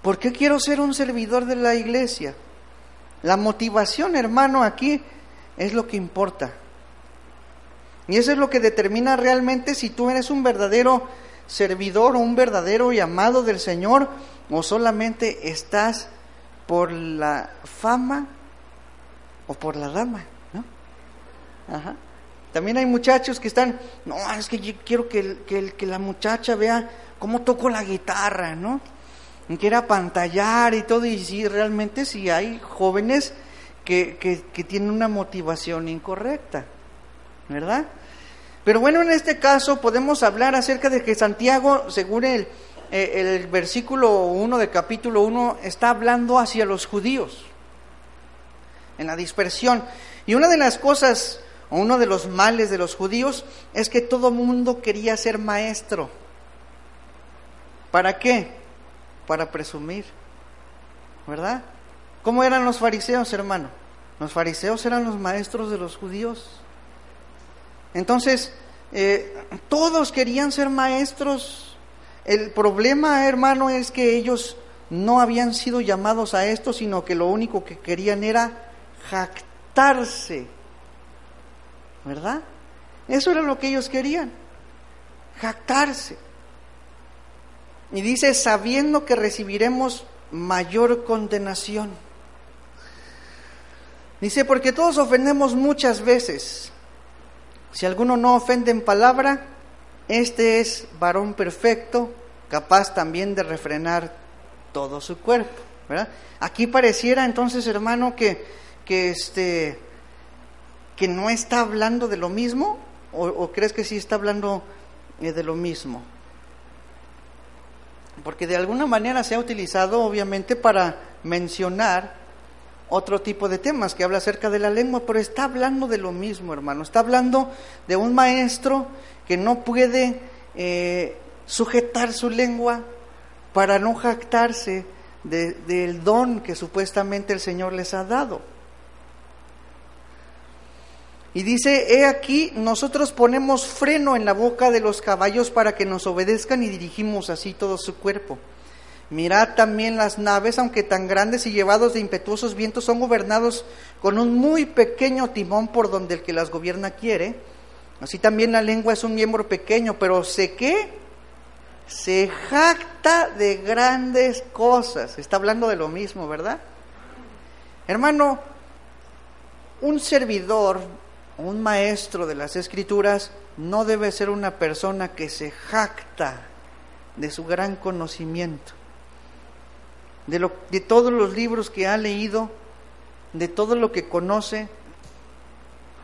¿Por qué quiero ser un servidor de la iglesia? La motivación, hermano, aquí es lo que importa. Y eso es lo que determina realmente si tú eres un verdadero servidor o un verdadero llamado del Señor o solamente estás por la fama o por la dama, ¿no? Ajá. También hay muchachos que están, no, es que yo quiero que, que, que la muchacha vea cómo toco la guitarra, ¿no? Quiera pantallar y todo, y sí, realmente sí hay jóvenes que, que, que tienen una motivación incorrecta, ¿verdad? Pero bueno, en este caso podemos hablar acerca de que Santiago, según el, eh, el versículo 1 del capítulo 1, está hablando hacia los judíos, en la dispersión. Y una de las cosas, o uno de los males de los judíos, es que todo mundo quería ser maestro. ¿Para qué? Para presumir, ¿verdad? ¿Cómo eran los fariseos, hermano? Los fariseos eran los maestros de los judíos. Entonces, eh, todos querían ser maestros. El problema, hermano, es que ellos no habían sido llamados a esto, sino que lo único que querían era jactarse. ¿Verdad? Eso era lo que ellos querían, jactarse. Y dice, sabiendo que recibiremos mayor condenación. Dice, porque todos ofendemos muchas veces. Si alguno no ofende en palabra, este es varón perfecto, capaz también de refrenar todo su cuerpo. ¿verdad? Aquí pareciera entonces, hermano, que, que, este, que no está hablando de lo mismo, o, o crees que sí está hablando eh, de lo mismo porque de alguna manera se ha utilizado obviamente para mencionar otro tipo de temas que habla acerca de la lengua, pero está hablando de lo mismo, hermano. Está hablando de un maestro que no puede eh, sujetar su lengua para no jactarse del don que supuestamente el Señor les ha dado. Y dice, he aquí, nosotros ponemos freno en la boca de los caballos para que nos obedezcan y dirigimos así todo su cuerpo. Mirad también las naves, aunque tan grandes y llevados de impetuosos vientos, son gobernados con un muy pequeño timón por donde el que las gobierna quiere. Así también la lengua es un miembro pequeño, pero sé que se jacta de grandes cosas. Está hablando de lo mismo, ¿verdad? Hermano, un servidor un maestro de las escrituras no debe ser una persona que se jacta de su gran conocimiento, de, lo, de todos los libros que ha leído, de todo lo que conoce,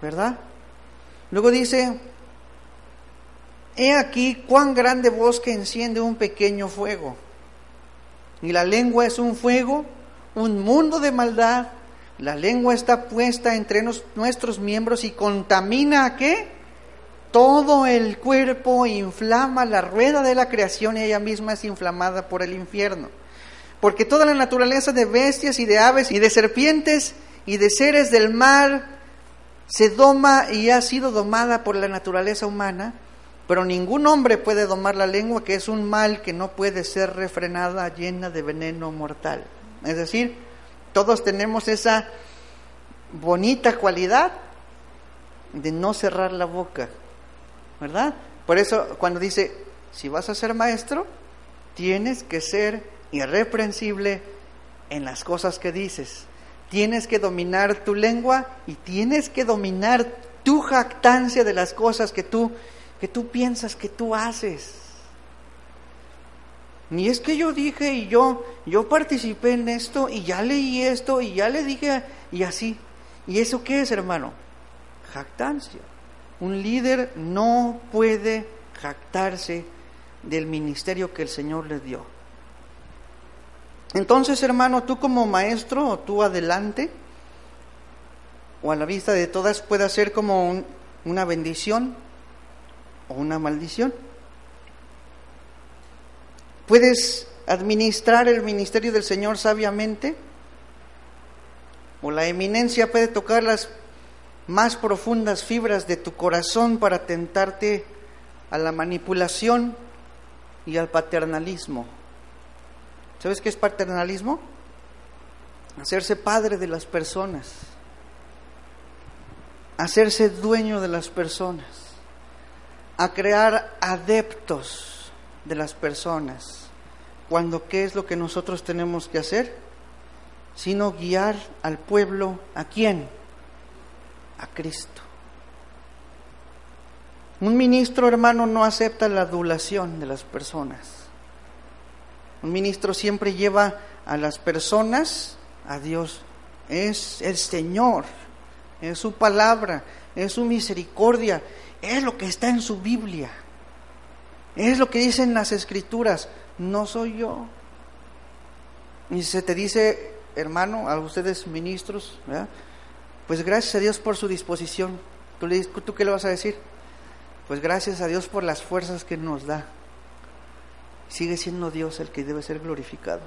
¿verdad? Luego dice, he aquí cuán grande bosque enciende un pequeño fuego. Y la lengua es un fuego, un mundo de maldad. La lengua está puesta entre nuestros miembros y contamina a qué? Todo el cuerpo, inflama la rueda de la creación y ella misma es inflamada por el infierno. Porque toda la naturaleza de bestias y de aves y de serpientes y de seres del mar se doma y ha sido domada por la naturaleza humana, pero ningún hombre puede domar la lengua, que es un mal que no puede ser refrenada, llena de veneno mortal. Es decir, todos tenemos esa bonita cualidad de no cerrar la boca, ¿verdad? Por eso cuando dice, si vas a ser maestro, tienes que ser irreprensible en las cosas que dices tienes que dominar tu lengua y tienes que dominar tu jactancia de las cosas que tú, que tú piensas que tú haces. Ni es que yo dije y yo, yo participé en esto y ya leí esto y ya le dije y así. ¿Y eso qué es, hermano? Jactancia. Un líder no puede jactarse del ministerio que el Señor le dio. Entonces, hermano, tú como maestro, tú adelante, o a la vista de todas, puede ser como una bendición o una maldición. Puedes administrar el ministerio del Señor sabiamente, o la eminencia puede tocar las más profundas fibras de tu corazón para tentarte a la manipulación y al paternalismo. ¿Sabes qué es paternalismo? Hacerse padre de las personas, hacerse dueño de las personas, a crear adeptos de las personas. Cuando qué es lo que nosotros tenemos que hacer? Sino guiar al pueblo a quién? A Cristo. Un ministro hermano no acepta la adulación de las personas. Un ministro siempre lleva a las personas a Dios. Es el Señor, es su palabra, es su misericordia, es lo que está en su Biblia, es lo que dicen las escrituras, no soy yo. Y se te dice, hermano, a ustedes ministros, pues gracias a Dios por su disposición. ¿Tú, ¿Tú qué le vas a decir? Pues gracias a Dios por las fuerzas que nos da sigue siendo Dios el que debe ser glorificado.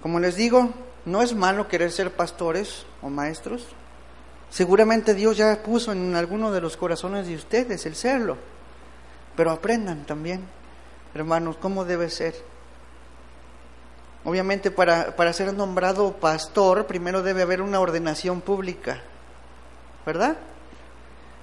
Como les digo, no es malo querer ser pastores o maestros. Seguramente Dios ya puso en alguno de los corazones de ustedes el serlo. Pero aprendan también, hermanos, cómo debe ser. Obviamente para, para ser nombrado pastor primero debe haber una ordenación pública, ¿verdad?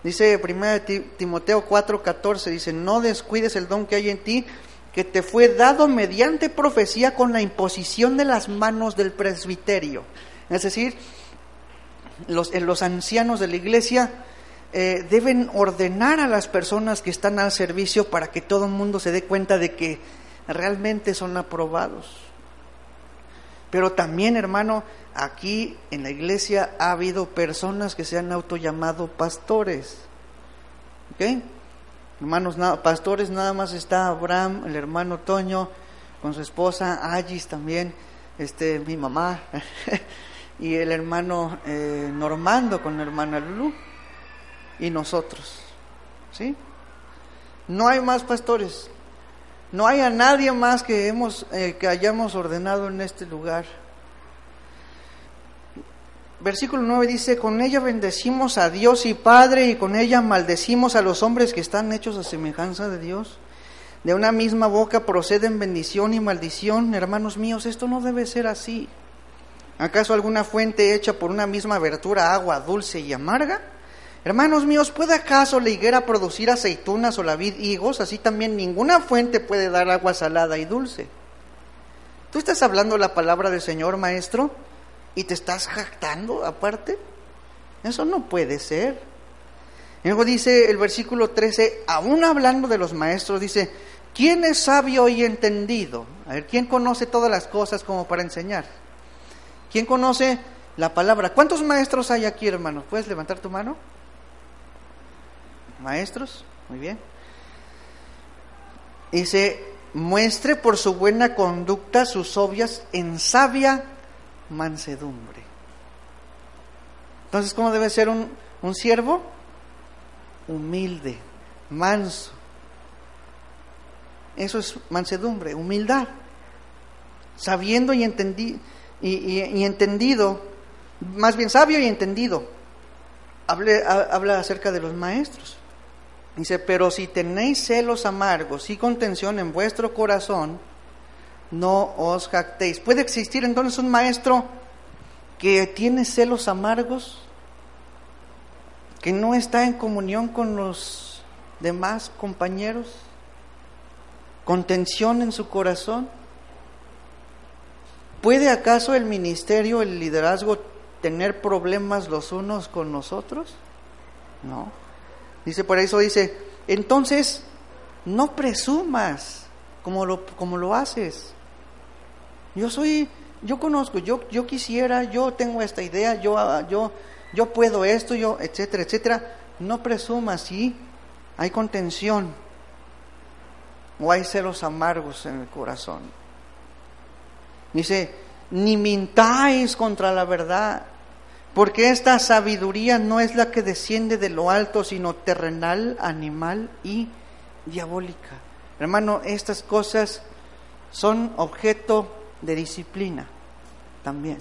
Dice 1 Timoteo 4:14, dice, no descuides el don que hay en ti, que te fue dado mediante profecía con la imposición de las manos del presbiterio. Es decir, los, los ancianos de la iglesia eh, deben ordenar a las personas que están al servicio para que todo el mundo se dé cuenta de que realmente son aprobados. Pero también, hermano, aquí en la iglesia ha habido personas que se han autollamado pastores. ¿Ok? Hermanos, pastores nada más está Abraham, el hermano Toño, con su esposa Agis también, este, mi mamá, y el hermano eh, Normando con la hermana Lulu, y nosotros. ¿Sí? No hay más pastores. No hay a nadie más que, hemos, eh, que hayamos ordenado en este lugar. Versículo 9 dice, con ella bendecimos a Dios y Padre y con ella maldecimos a los hombres que están hechos a semejanza de Dios. De una misma boca proceden bendición y maldición. Hermanos míos, esto no debe ser así. ¿Acaso alguna fuente hecha por una misma abertura agua dulce y amarga? Hermanos míos, ¿puede acaso la higuera producir aceitunas o la vid higos? Así también ninguna fuente puede dar agua salada y dulce. ¿Tú estás hablando la palabra del Señor, maestro? ¿Y te estás jactando aparte? Eso no puede ser. Luego dice el versículo 13, aún hablando de los maestros, dice, ¿quién es sabio y entendido? A ver, ¿quién conoce todas las cosas como para enseñar? ¿Quién conoce la palabra? ¿Cuántos maestros hay aquí, hermanos? ¿Puedes levantar tu mano? Maestros, muy bien. Dice, muestre por su buena conducta sus obvias en sabia mansedumbre. Entonces, ¿cómo debe ser un, un siervo? Humilde, manso. Eso es mansedumbre, humildad. Sabiendo y, entendi, y, entendido, más bien sabio y entendido. habla acerca de los maestros. Dice, pero si tenéis celos amargos y contención en vuestro corazón, no os jactéis. ¿Puede existir entonces un maestro que tiene celos amargos? ¿Que no está en comunión con los demás compañeros? ¿Contención en su corazón? ¿Puede acaso el ministerio, el liderazgo tener problemas los unos con los otros? No. Dice, por eso dice, entonces no presumas como lo, como lo haces. Yo soy, yo conozco, yo, yo quisiera, yo tengo esta idea, yo, yo, yo puedo esto, yo, etcétera, etcétera. No presumas, sí, hay contención o hay celos amargos en el corazón. Dice, ni mintáis contra la verdad, porque esta sabiduría no es la que desciende de lo alto, sino terrenal, animal y diabólica. Hermano, estas cosas son objeto de disciplina también.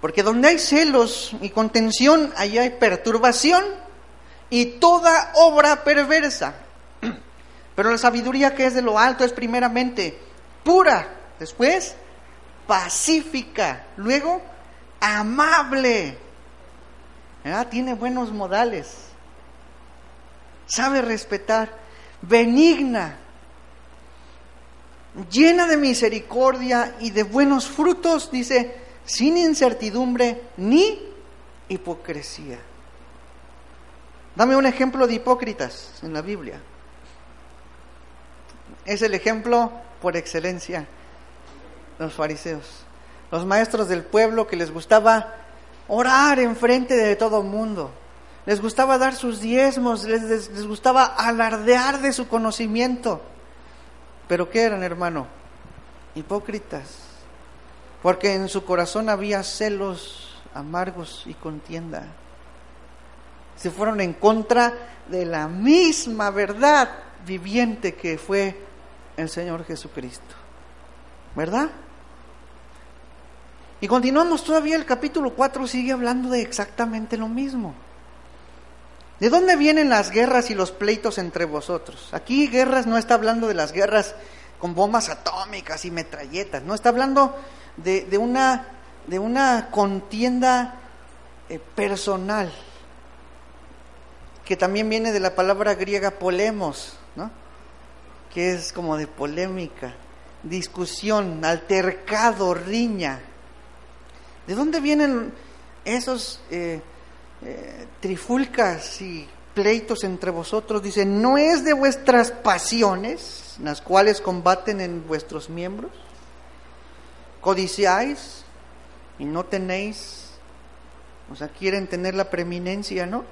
Porque donde hay celos y contención, allá hay perturbación y toda obra perversa. Pero la sabiduría que es de lo alto es primeramente pura, después pacífica, luego amable, tiene buenos modales, sabe respetar, benigna, llena de misericordia y de buenos frutos, dice, sin incertidumbre ni hipocresía. Dame un ejemplo de hipócritas en la Biblia. Es el ejemplo por excelencia, los fariseos los maestros del pueblo que les gustaba orar enfrente de todo el mundo, les gustaba dar sus diezmos, les, les, gustaba alardear de su conocimiento. Pero ¿qué eran, hermano? Hipócritas, porque en su corazón había celos amargos y contienda. Se fueron en contra de la misma verdad viviente que fue el Señor Jesucristo. ¿Verdad? Y continuamos todavía, el capítulo 4 sigue hablando de exactamente lo mismo. ¿De dónde vienen las guerras y los pleitos entre vosotros? Aquí guerras no está hablando de las guerras con bombas atómicas y metralletas, no está hablando de, una, de una contienda eh, personal, que también viene de la palabra griega polemos, ¿no? que es como de polémica, discusión, altercado, riña. ¿De dónde vienen esos eh, eh, trifulcas y pleitos entre vosotros? Dice, ¿no es de vuestras pasiones las cuales combaten en vuestros miembros? ¿Codiciáis y no tenéis? O sea, quieren tener la preeminencia, ¿no?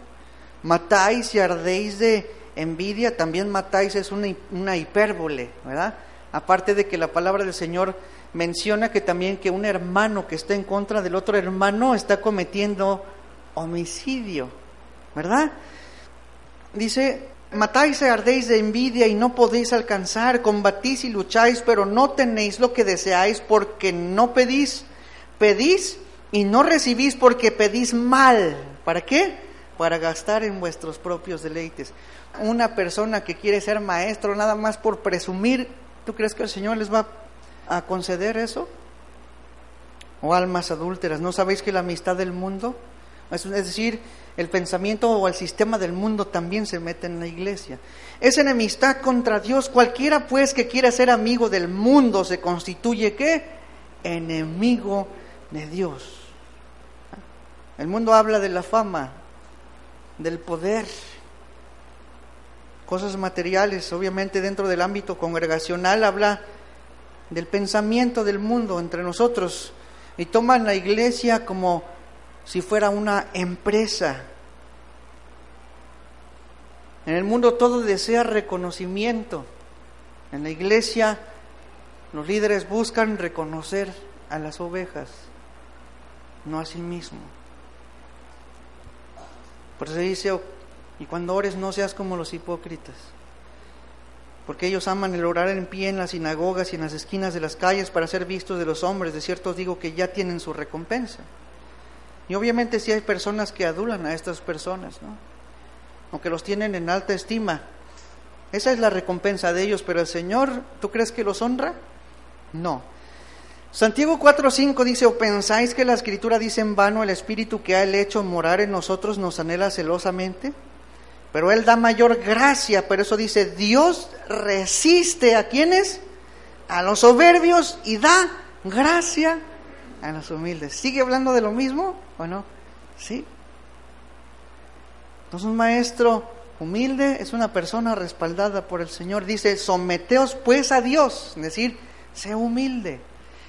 Matáis y ardéis de envidia, también matáis es una, una hipérbole, ¿verdad? Aparte de que la palabra del Señor menciona que también que un hermano que está en contra del otro hermano está cometiendo homicidio, ¿verdad? Dice, matáis y ardéis de envidia y no podéis alcanzar, combatís y lucháis, pero no tenéis lo que deseáis porque no pedís, pedís y no recibís porque pedís mal. ¿Para qué? Para gastar en vuestros propios deleites. Una persona que quiere ser maestro nada más por presumir, ¿tú crees que el Señor les va a a conceder eso? ¿O almas adúlteras? ¿No sabéis que la amistad del mundo, es decir, el pensamiento o el sistema del mundo también se mete en la iglesia? Es enemistad contra Dios. Cualquiera pues que quiera ser amigo del mundo se constituye qué? Enemigo de Dios. El mundo habla de la fama, del poder, cosas materiales, obviamente dentro del ámbito congregacional habla del pensamiento del mundo entre nosotros y toman la iglesia como si fuera una empresa. En el mundo todo desea reconocimiento, En la iglesia los líderes buscan reconocer a las ovejas, no a sí mismo. Por eso dice, y cuando ores no seas como los hipócritas, porque ellos aman el orar en pie en las sinagogas y en las esquinas de las calles para ser vistos de los hombres. De cierto os digo que ya tienen su recompensa. Y obviamente si hay personas que adulan a estas personas, ¿no? Aunque los tienen en alta estima. Esa es la recompensa de ellos, pero el Señor, ¿tú crees que los honra? No. Santiago 4:5 dice, ¿o pensáis que la escritura dice en vano el Espíritu que ha hecho morar en nosotros nos anhela celosamente? Pero Él da mayor gracia, por eso dice, Dios resiste a quienes? A los soberbios y da gracia a los humildes. ¿Sigue hablando de lo mismo o no? Sí. Entonces un maestro humilde es una persona respaldada por el Señor. Dice, someteos pues a Dios, es decir, sé humilde,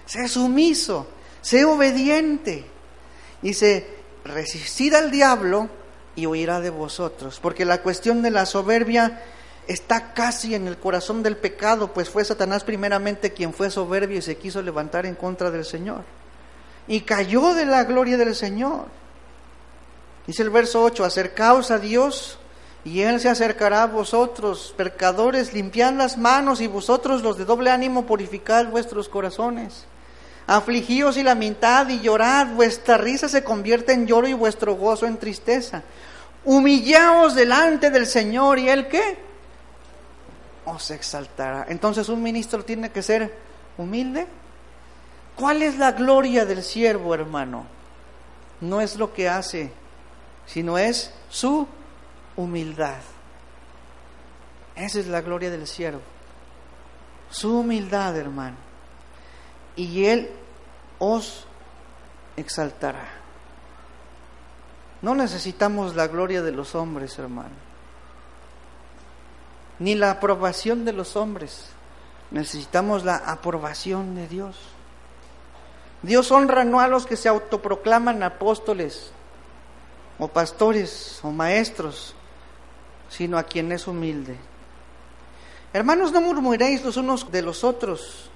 sé sumiso, sé obediente. Dice, resistid al diablo y huirá de vosotros. Porque la cuestión de la soberbia está casi en el corazón del pecado, pues fue Satanás primeramente quien fue soberbio y se quiso levantar en contra del Señor. Y cayó de la gloria del Señor. Dice el verso 8, acercaos a Dios y Él se acercará a vosotros, pecadores, limpiad las manos y vosotros los de doble ánimo purificad vuestros corazones. Afligíos y lamentad y llorad, vuestra risa se convierte en lloro y vuestro gozo en tristeza. Humillaos delante del Señor y Él qué? Os exaltará. Entonces un ministro tiene que ser humilde. ¿Cuál es la gloria del siervo, hermano? No es lo que hace, sino es su humildad. Esa es la gloria del siervo. Su humildad, hermano y Él os exaltará. No necesitamos la gloria de los hombres, hermano, ni la aprobación de los hombres. Necesitamos la aprobación de Dios. Dios honra no a los que se autoproclaman apóstoles o pastores o maestros, sino a quien es humilde. Hermanos, no murmuréis los unos de los otros.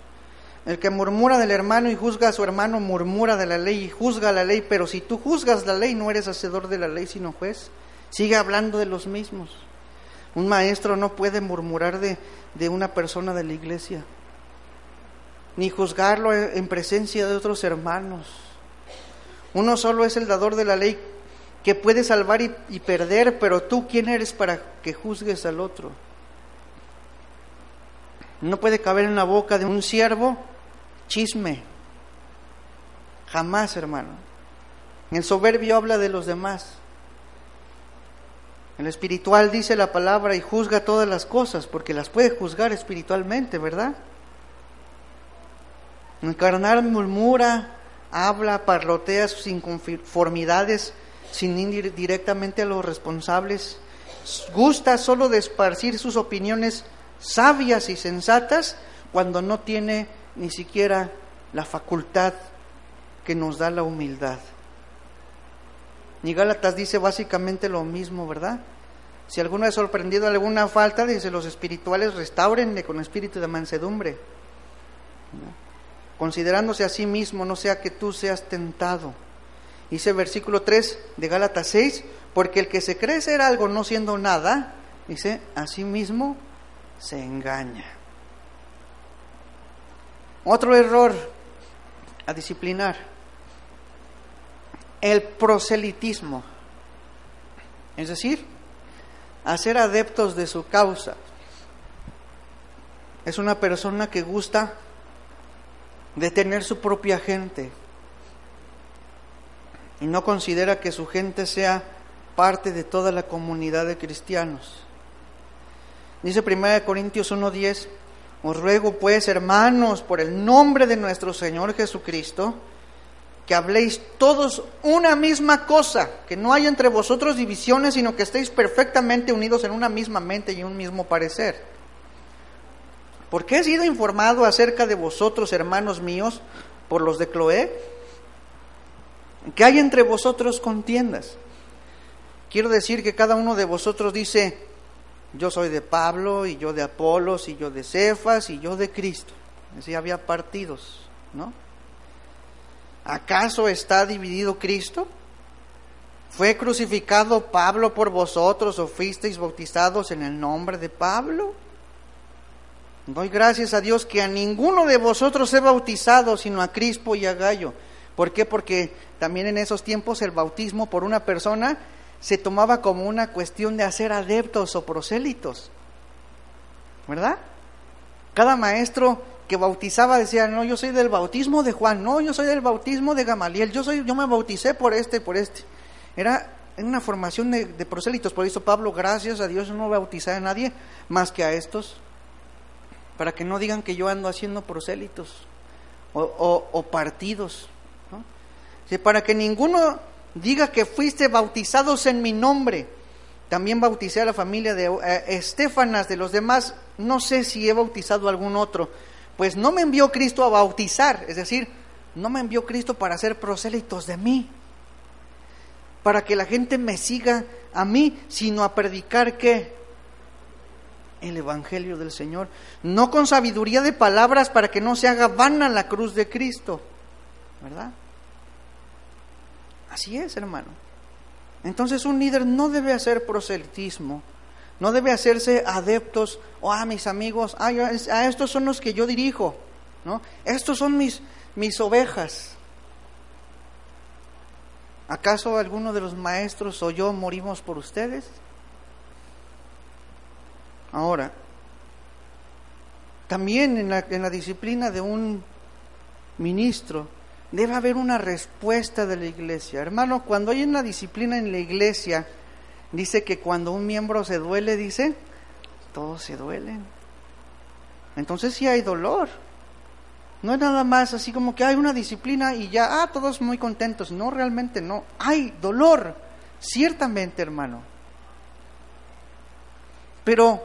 El que murmura del hermano y juzga a su hermano, murmura de la ley y juzga la ley, pero si tú juzgas la ley, no eres hacedor de la ley, sino juez. Sigue hablando de los mismos. Un maestro no puede murmurar de, de una persona de la iglesia, ni juzgarlo en presencia de otros hermanos. Uno solo es el dador de la ley que puede salvar y, y perder, pero tú, ¿quién eres para que juzgues al otro? No puede caber en la boca de un siervo chisme. Jamás, hermano. El soberbio habla de los demás. El espiritual dice la palabra y juzga todas las cosas, porque las puede juzgar espiritualmente, ¿verdad? El carnal murmura, habla, parlotea sus inconformidades sin ir directamente a los responsables. Gusta solo de esparcir sus opiniones sabias y sensatas cuando no tiene ni siquiera la facultad que nos da la humildad. Y Gálatas dice básicamente lo mismo, ¿verdad? Si alguno ha sorprendido alguna falta, dice los espirituales, restáurenle con espíritu de mansedumbre, considerándose a sí mismo, no sea que tú seas tentado. Dice versículo 3 de Gálatas 6, porque el que se cree ser algo no siendo nada, dice, a sí mismo se engaña. Otro error a disciplinar, el proselitismo, es decir, hacer adeptos de su causa. Es una persona que gusta de tener su propia gente y no considera que su gente sea parte de toda la comunidad de cristianos. Dice 1 Corintios 1.10, os ruego pues, hermanos, por el nombre de nuestro Señor Jesucristo, que habléis todos una misma cosa, que no haya entre vosotros divisiones, sino que estéis perfectamente unidos en una misma mente y un mismo parecer. Porque he sido informado acerca de vosotros, hermanos míos, por los de Cloé, que hay entre vosotros contiendas. Quiero decir que cada uno de vosotros dice, yo soy de Pablo y yo de Apolos y yo de Cefas y yo de Cristo. Así había partidos, ¿no? ¿Acaso está dividido Cristo? ¿Fue crucificado Pablo por vosotros o fuisteis bautizados en el nombre de Pablo? Doy gracias a Dios que a ninguno de vosotros he bautizado, sino a Crispo y a Gallo. ¿Por qué? Porque también en esos tiempos el bautismo por una persona se tomaba como una cuestión de hacer adeptos o prosélitos. ¿Verdad? Cada maestro que bautizaba decía, no, yo soy del bautismo de Juan, no, yo soy del bautismo de Gamaliel, yo, soy, yo me bauticé por este, por este. Era una formación de, prosélitos, por eso Pablo, gracias a Dios, no bautizaba a nadie más que a estos, para que no digan que yo ando haciendo prosélitos o, partidos. para que ninguno diga que fuiste bautizados en mi nombre. También bauticé a la familia de eh, Estefanas, de los demás, no sé si he bautizado a algún otro pues no me envió Cristo a bautizar, es decir, no me envió Cristo para hacer prosélitos de mí, para que la gente me siga a mí, sino a predicar qué? El Evangelio del Señor, no con sabiduría de palabras para que no se haga vana la cruz de Cristo, ¿verdad? Así es, hermano. Entonces un líder no debe hacer proselitismo, no debe hacerse adeptos o a ah, mis amigos, ah, a estos son los que yo dirijo, ¿no? Estos son mis, mis ovejas. ¿Acaso alguno de los maestros o yo morimos por ustedes? Ahora, también en la, en la disciplina de un ministro debe haber una respuesta de la iglesia. Hermano, cuando hay una disciplina en la iglesia, dice que cuando un miembro se duele, dice, todos se duelen. Entonces sí hay dolor. No es nada más así como que hay una disciplina y ya, ah, todos muy contentos. No, realmente no. Hay dolor, ciertamente, hermano. Pero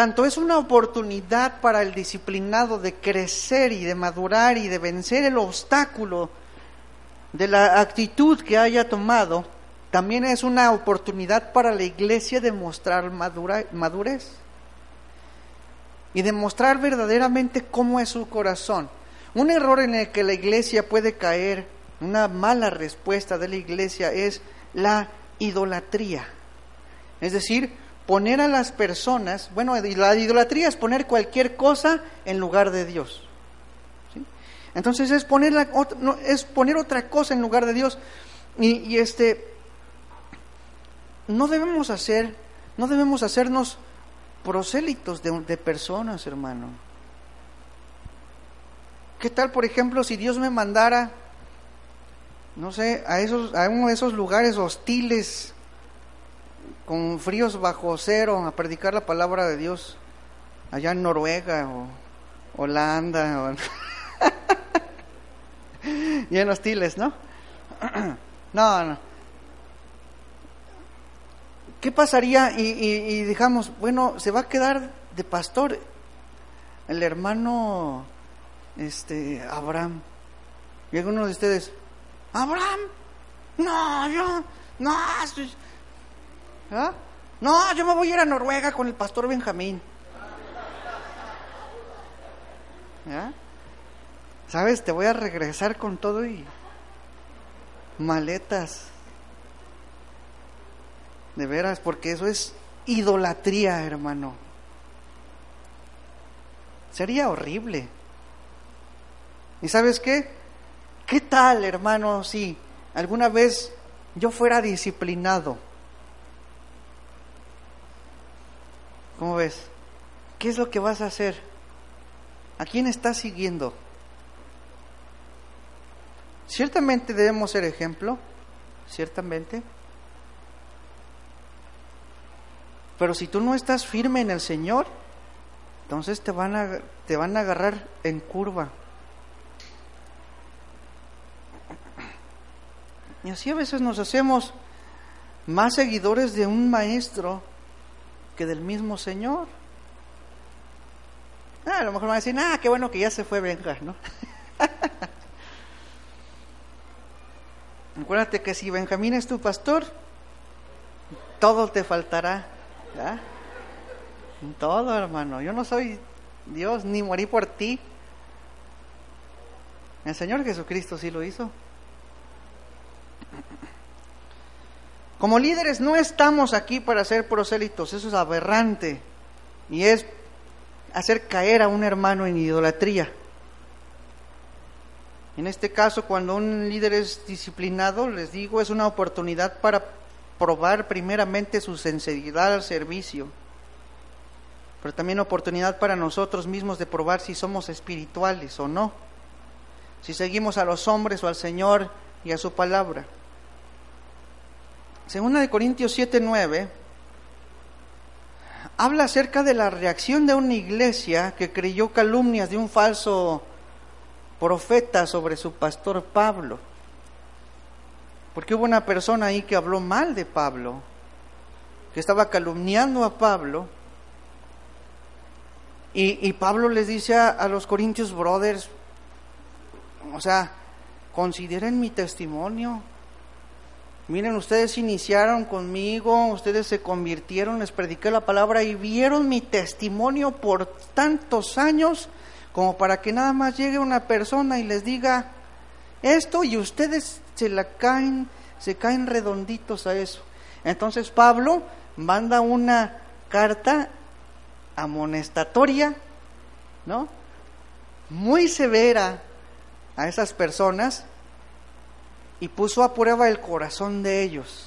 tanto es una oportunidad para el disciplinado de crecer y de madurar y de vencer el obstáculo de la actitud que haya tomado, también es una oportunidad para la iglesia de mostrar madurez y demostrar verdaderamente cómo es su corazón. Un error en el que la iglesia puede caer, una mala respuesta de la iglesia es la idolatría. Es decir, poner a las personas, bueno, la idolatría es poner cualquier cosa en lugar de Dios. Entonces es poner, la, es poner otra cosa en lugar de Dios. Y, y este, no debemos hacer, no debemos hacernos prosélitos de, de personas, hermano. ¿Qué tal, por ejemplo, si Dios me mandara, no sé, a, esos, a uno de esos lugares hostiles, con fríos bajo cero, a predicar la palabra de Dios, allá en Noruega o Holanda, o... en hostiles, ¿no? no, no. ¿Qué pasaría y, digamos, bueno, se va a quedar de pastor el hermano este Abraham? Y algunos de ustedes, Abraham, no, yo, no, ¿ah? no, yo me voy a ir a Noruega con el pastor Benjamín. ¿Ya? ¿Sabes? Te voy a regresar con todo y maletas. De veras, porque eso es idolatría, hermano. Sería horrible. ¿Y sabes qué? ¿Qué tal, hermano, si alguna vez yo fuera disciplinado? ¿Cómo ves? ¿Qué es lo que vas a hacer? ¿A quién estás siguiendo? Ciertamente debemos ser ejemplo, ciertamente. Pero si tú no estás firme en el Señor, entonces te van a, te van a agarrar en curva. Y así a veces nos hacemos más seguidores de un maestro del mismo Señor. Ah, a lo mejor van a decir, ah, qué bueno que ya se fue venga, ¿no? Acuérdate que si Benjamín es tu pastor, todo te faltará. Todo, hermano. Yo no soy Dios ni morí por ti. El Señor Jesucristo sí lo hizo. Como líderes no estamos aquí para ser prosélitos, eso es aberrante y es hacer caer a un hermano en idolatría. En este caso, cuando un líder es disciplinado, les digo, es una oportunidad para probar primeramente su sinceridad al servicio, pero también oportunidad para nosotros mismos de probar si somos espirituales o no, si seguimos a los hombres o al Señor y a su palabra. Segunda de Corintios 7, 9, habla acerca de la reacción de una iglesia que creyó calumnias de un falso profeta sobre su pastor Pablo. Porque hubo una persona ahí que habló mal de Pablo, que estaba calumniando a Pablo. Y, Pablo les dice a, a los Corintios Brothers, o sea, consideren mi testimonio, Miren, ustedes iniciaron conmigo, ustedes se convirtieron, les prediqué la palabra y vieron mi testimonio por tantos años como para que nada más llegue una persona y les diga esto y ustedes se la caen, se caen redonditos a eso. Entonces Pablo manda una carta amonestatoria, ¿no? Muy severa a esas personas y puso a prueba el corazón de ellos.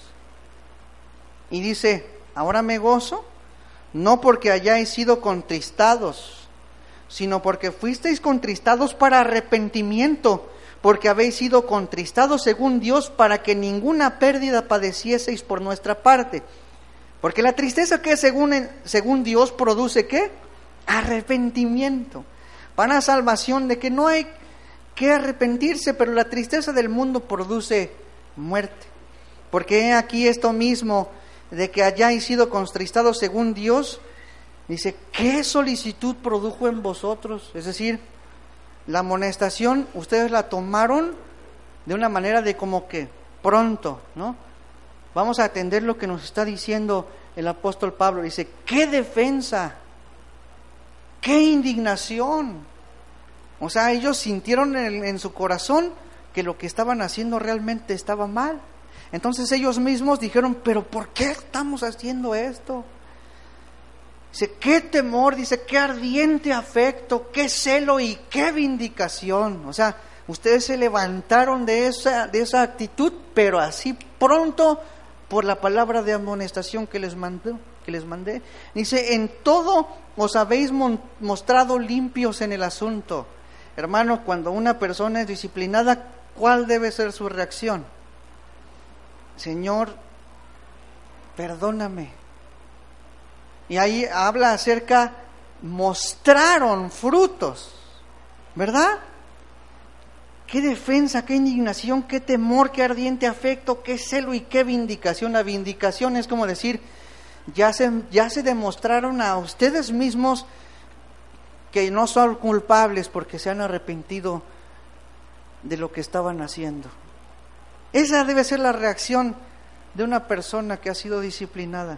Y dice, ahora me gozo, no porque hayáis sido contristados, sino porque fuisteis contristados para arrepentimiento, porque habéis sido contristados según Dios para que ninguna pérdida padecieseis por nuestra parte. Porque la tristeza que según, según Dios produce qué? Arrepentimiento. Para salvación de que no hay que arrepentirse, pero la tristeza del mundo produce muerte. Porque aquí esto mismo de que hayáis sido contristados según Dios, dice, ¿qué solicitud produjo en vosotros? Es decir, la amonestación ustedes la tomaron de una manera de como que pronto, ¿no? Vamos a atender lo que nos está diciendo el apóstol Pablo. Dice, ¿qué defensa? ¿Qué indignación? O sea, ellos sintieron en, su corazón que lo que estaban haciendo realmente estaba mal. Entonces ellos mismos dijeron, pero ¿por qué estamos haciendo esto? Dice, qué temor, dice, qué ardiente afecto, qué celo y qué vindicación. O sea, ustedes se levantaron de esa, de esa actitud, pero así pronto por la palabra de amonestación que les mandó, que les mandé. Dice, en todo os habéis mostrado limpios en el asunto. Hermano, cuando una persona es disciplinada, ¿cuál debe ser su reacción? Señor, perdóname. Y ahí habla acerca, mostraron frutos, ¿verdad? Qué defensa, qué indignación, qué temor, qué ardiente afecto, qué celo y qué vindicación. La vindicación es como decir, ya se, ya se demostraron a ustedes mismos que no son culpables porque se han arrepentido de lo que estaban haciendo. Esa debe ser la reacción de una persona que ha sido disciplinada.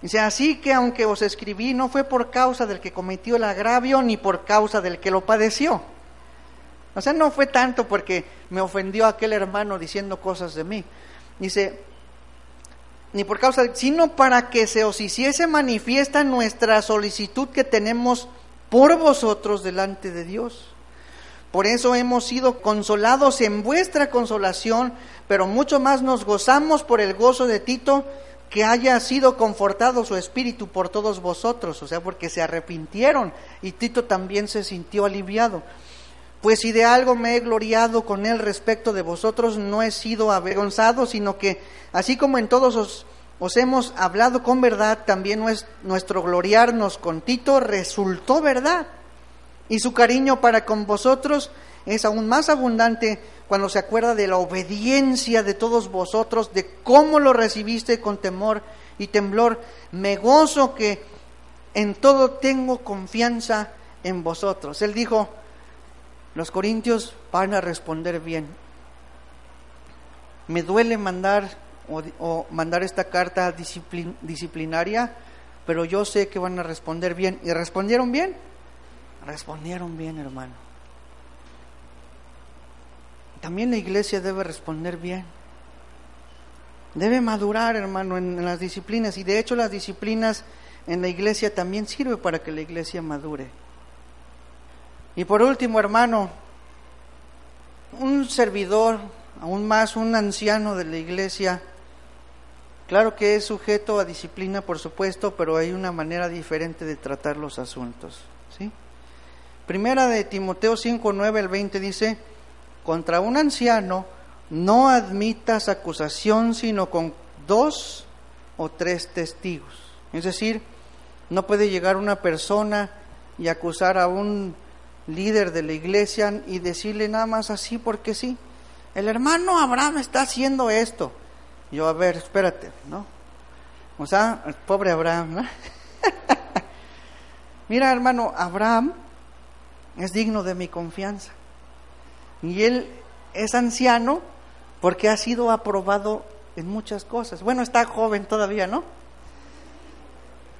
Dice, así que aunque os escribí, no fue por causa del que cometió el agravio ni por causa del que lo padeció. O sea, no fue tanto porque me ofendió aquel hermano diciendo cosas de mí. Dice, ni por causa, sino para que se os hiciese manifiesta nuestra solicitud que tenemos por vosotros delante de Dios. Por eso hemos sido consolados en vuestra consolación, pero mucho más nos gozamos por el gozo de Tito, que haya sido confortado su espíritu por todos vosotros, o sea, porque se arrepintieron y Tito también se sintió aliviado. Pues si de algo me he gloriado con él respecto de vosotros, no he sido avergonzado, sino que así como en todos os os hemos hablado con verdad, también nuestro gloriarnos con Tito resultó verdad. Y su cariño para con vosotros es aún más abundante cuando se acuerda de la obediencia de todos vosotros, de cómo lo recibiste con temor y temblor. Me gozo que en todo tengo confianza en vosotros. Él dijo, los corintios van a responder bien. Me duele mandar o, mandar esta carta disciplinaria pero yo sé que van a responder bien. ¿Y respondieron bien? Respondieron bien, hermano. También la iglesia debe responder bien. Debe madurar, hermano, en, las disciplinas. Y de hecho las disciplinas en la iglesia también sirve para que la iglesia madure. Y por último, hermano, un servidor, aún más un anciano de la iglesia, claro que es sujeto a disciplina, por supuesto, pero hay una manera diferente de tratar los asuntos. ¿sí? Primera de Timoteo 5, 9 al 20 dice, contra un anciano no admitas acusación sino con dos o tres testigos. Es decir, no puede llegar una persona y acusar a un líder de la iglesia y decirle nada más así porque sí. El hermano Abraham está haciendo esto. Yo, a ver, espérate, ¿no? O sea, el pobre Abraham, ¿no? Mira, hermano, Abraham es digno de mi confianza. Y él es anciano porque ha sido aprobado en muchas cosas. Bueno, está joven todavía, ¿no?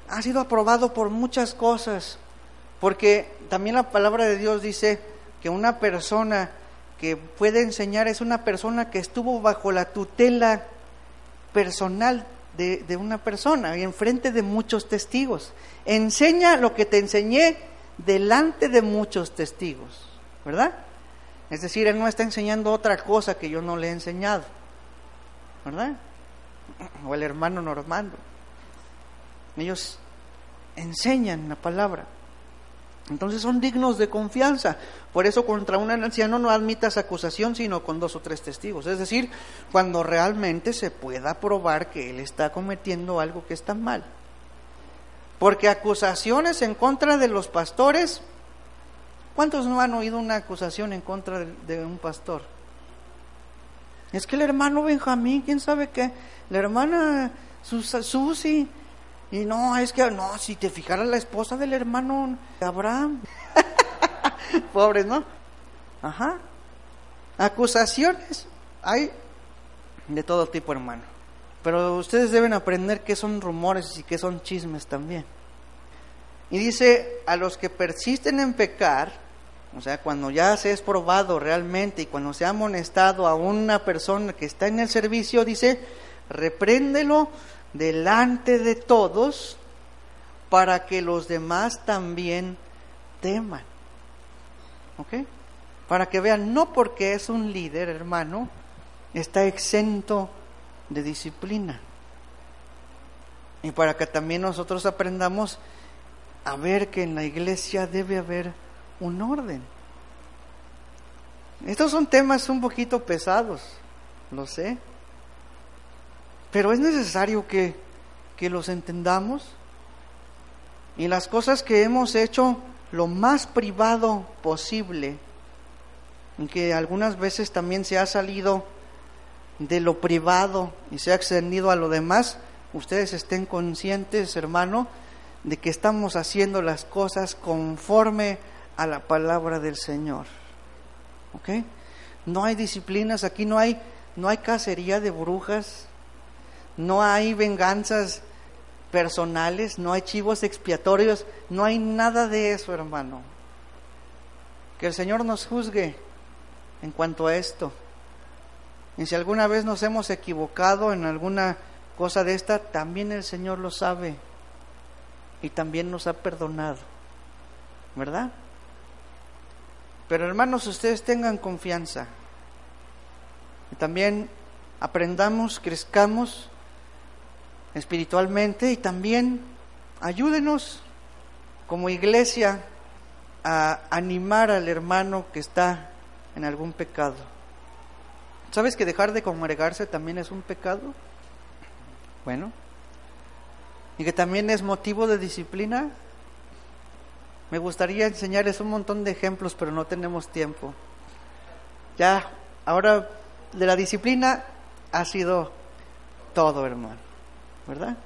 Ha sido aprobado por muchas cosas, porque también la palabra de Dios dice que una persona que puede enseñar es una persona que estuvo bajo la tutela personal de, una persona y enfrente de muchos testigos. Enseña lo que te enseñé delante de muchos testigos, ¿verdad? Es decir, Él no está enseñando otra cosa que yo no le he enseñado, ¿verdad? O el hermano Normando. Ellos enseñan la palabra. Entonces son dignos de confianza. Por eso contra un anciano no admitas acusación sino con dos o tres testigos. Es decir, cuando realmente se pueda probar que él está cometiendo algo que está mal. Porque acusaciones en contra de los pastores, ¿cuántos no han oído una acusación en contra de, un pastor? Es que el hermano Benjamín, quién sabe qué, la hermana Susi, y no, es que no, si te fijaras la esposa del hermano Abraham, pobres, ¿no? Ajá. Acusaciones hay de todo tipo, hermano. Pero ustedes deben aprender qué son rumores y qué son chismes también. Y dice, a los que persisten en pecar, o sea, cuando ya se es probado realmente y cuando se ha amonestado a una persona que está en el servicio, dice, repréndelo delante de todos para que los demás también teman. ¿Ok? Para que vean, no porque es un líder, hermano, está exento de disciplina. Y para que también nosotros aprendamos a ver que en la iglesia debe haber un orden. Estos son temas un poquito pesados, lo sé, pero es necesario que, que los entendamos y las cosas que hemos hecho lo más privado posible, que algunas veces también se ha salido de lo privado y se ha extendido a lo demás, ustedes estén conscientes, hermano, de que estamos haciendo las cosas conforme a la palabra del Señor. ¿Ok? No hay disciplinas, aquí no hay, no hay cacería de brujas, no hay venganzas personales, no hay chivos expiatorios, no hay nada de eso, hermano. Que el Señor nos juzgue en cuanto a esto. Y si alguna vez nos hemos equivocado en alguna cosa de esta, también el Señor lo sabe y también nos ha perdonado. ¿Verdad? Pero hermanos, ustedes tengan confianza. Y también aprendamos, crezcamos espiritualmente y también ayúdenos como iglesia a animar al hermano que está en algún pecado. ¿Sabes que dejar de congregarse también es un pecado? Bueno, y que también es motivo de disciplina. Me gustaría enseñarles un montón de ejemplos, pero no tenemos tiempo. Ya, ahora de la disciplina ha sido todo, hermano, ¿verdad?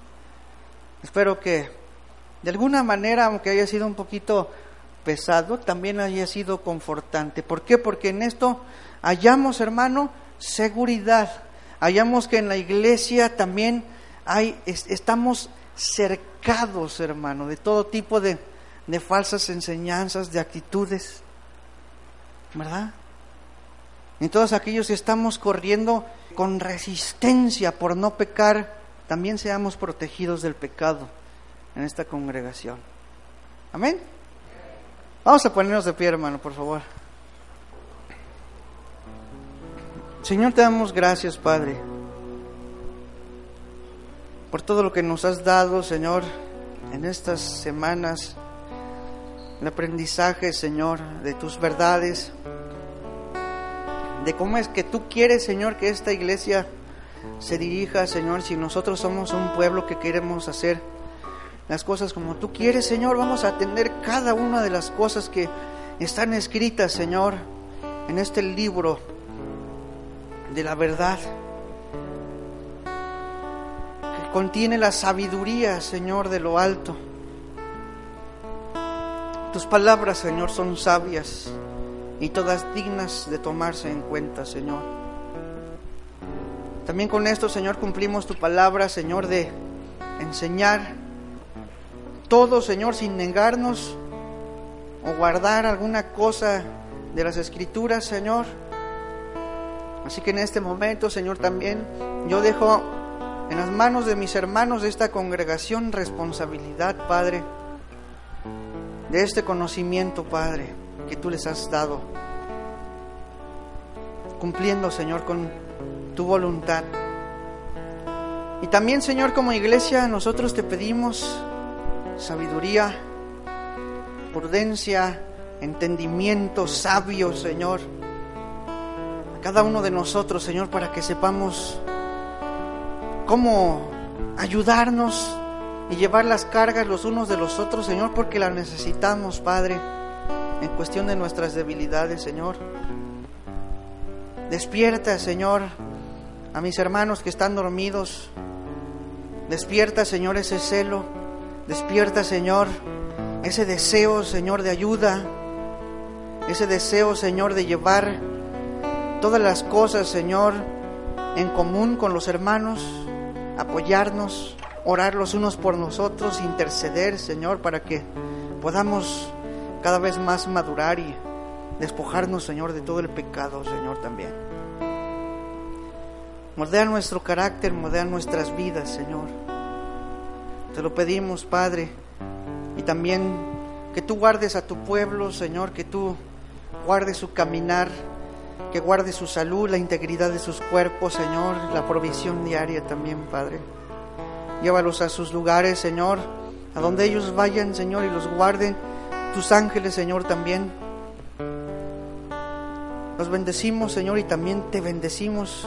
Espero que de alguna manera, aunque haya sido un poquito pesado, también haya sido confortante. ¿Por qué? Porque en esto hallamos, hermano, seguridad. Hallamos que en la iglesia también hay, estamos pecados, hermano, de todo tipo de, de falsas enseñanzas, de actitudes, ¿verdad? Todos aquellos que estamos corriendo con resistencia por no pecar, también seamos protegidos del pecado en esta congregación. Amén. Vamos a ponernos de pie, hermano, por favor. Señor, te damos gracias, Padre, por todo lo que nos has dado, Señor, en estas semanas, el aprendizaje, Señor, de tus verdades, de cómo es que tú quieres, Señor, que esta iglesia se dirija, Señor, si nosotros somos un pueblo que queremos hacer las cosas como tú quieres, Señor, vamos a atender cada una de las cosas que están escritas, Señor, en este libro de la verdad, que contiene la sabiduría, Señor, de lo alto. Tus palabras, Señor, son sabias y todas dignas de tomarse en cuenta, Señor. También con esto, Señor, cumplimos tu palabra, Señor, de enseñar todo, Señor, sin negarnos o guardar alguna cosa de las escrituras, Señor. Así que en este momento, Señor, también yo dejo en las manos de mis hermanos de esta congregación responsabilidad, Padre, de este conocimiento, Padre, que tú les has dado, cumpliendo, Señor, con tu voluntad. Y también, Señor, como iglesia, nosotros te pedimos sabiduría, prudencia, entendimiento sabio, Señor cada uno de nosotros, Señor, para que sepamos cómo ayudarnos y llevar las cargas los unos de los otros, Señor, porque las necesitamos, Padre, en cuestión de nuestras debilidades, Señor. Despierta, Señor, a mis hermanos que están dormidos. Despierta, Señor, ese celo. Despierta, Señor, ese deseo, Señor, de ayuda. Ese deseo, Señor, de llevar todas las cosas, Señor, en común con los hermanos, apoyarnos, orar los unos por nosotros, interceder, Señor, para que podamos cada vez más madurar y despojarnos, Señor, de todo el pecado, Señor, también. Moldea nuestro carácter, moldea nuestras vidas, Señor. Te lo pedimos, Padre, y también que tú guardes a tu pueblo, Señor, que tú guardes su caminar que guarde su salud, la integridad de sus cuerpos, Señor, la provisión diaria también, Padre. Llévalos a sus lugares, Señor, a donde ellos vayan, Señor, y los guarden. Tus ángeles, Señor, también. Los bendecimos, Señor, y también te bendecimos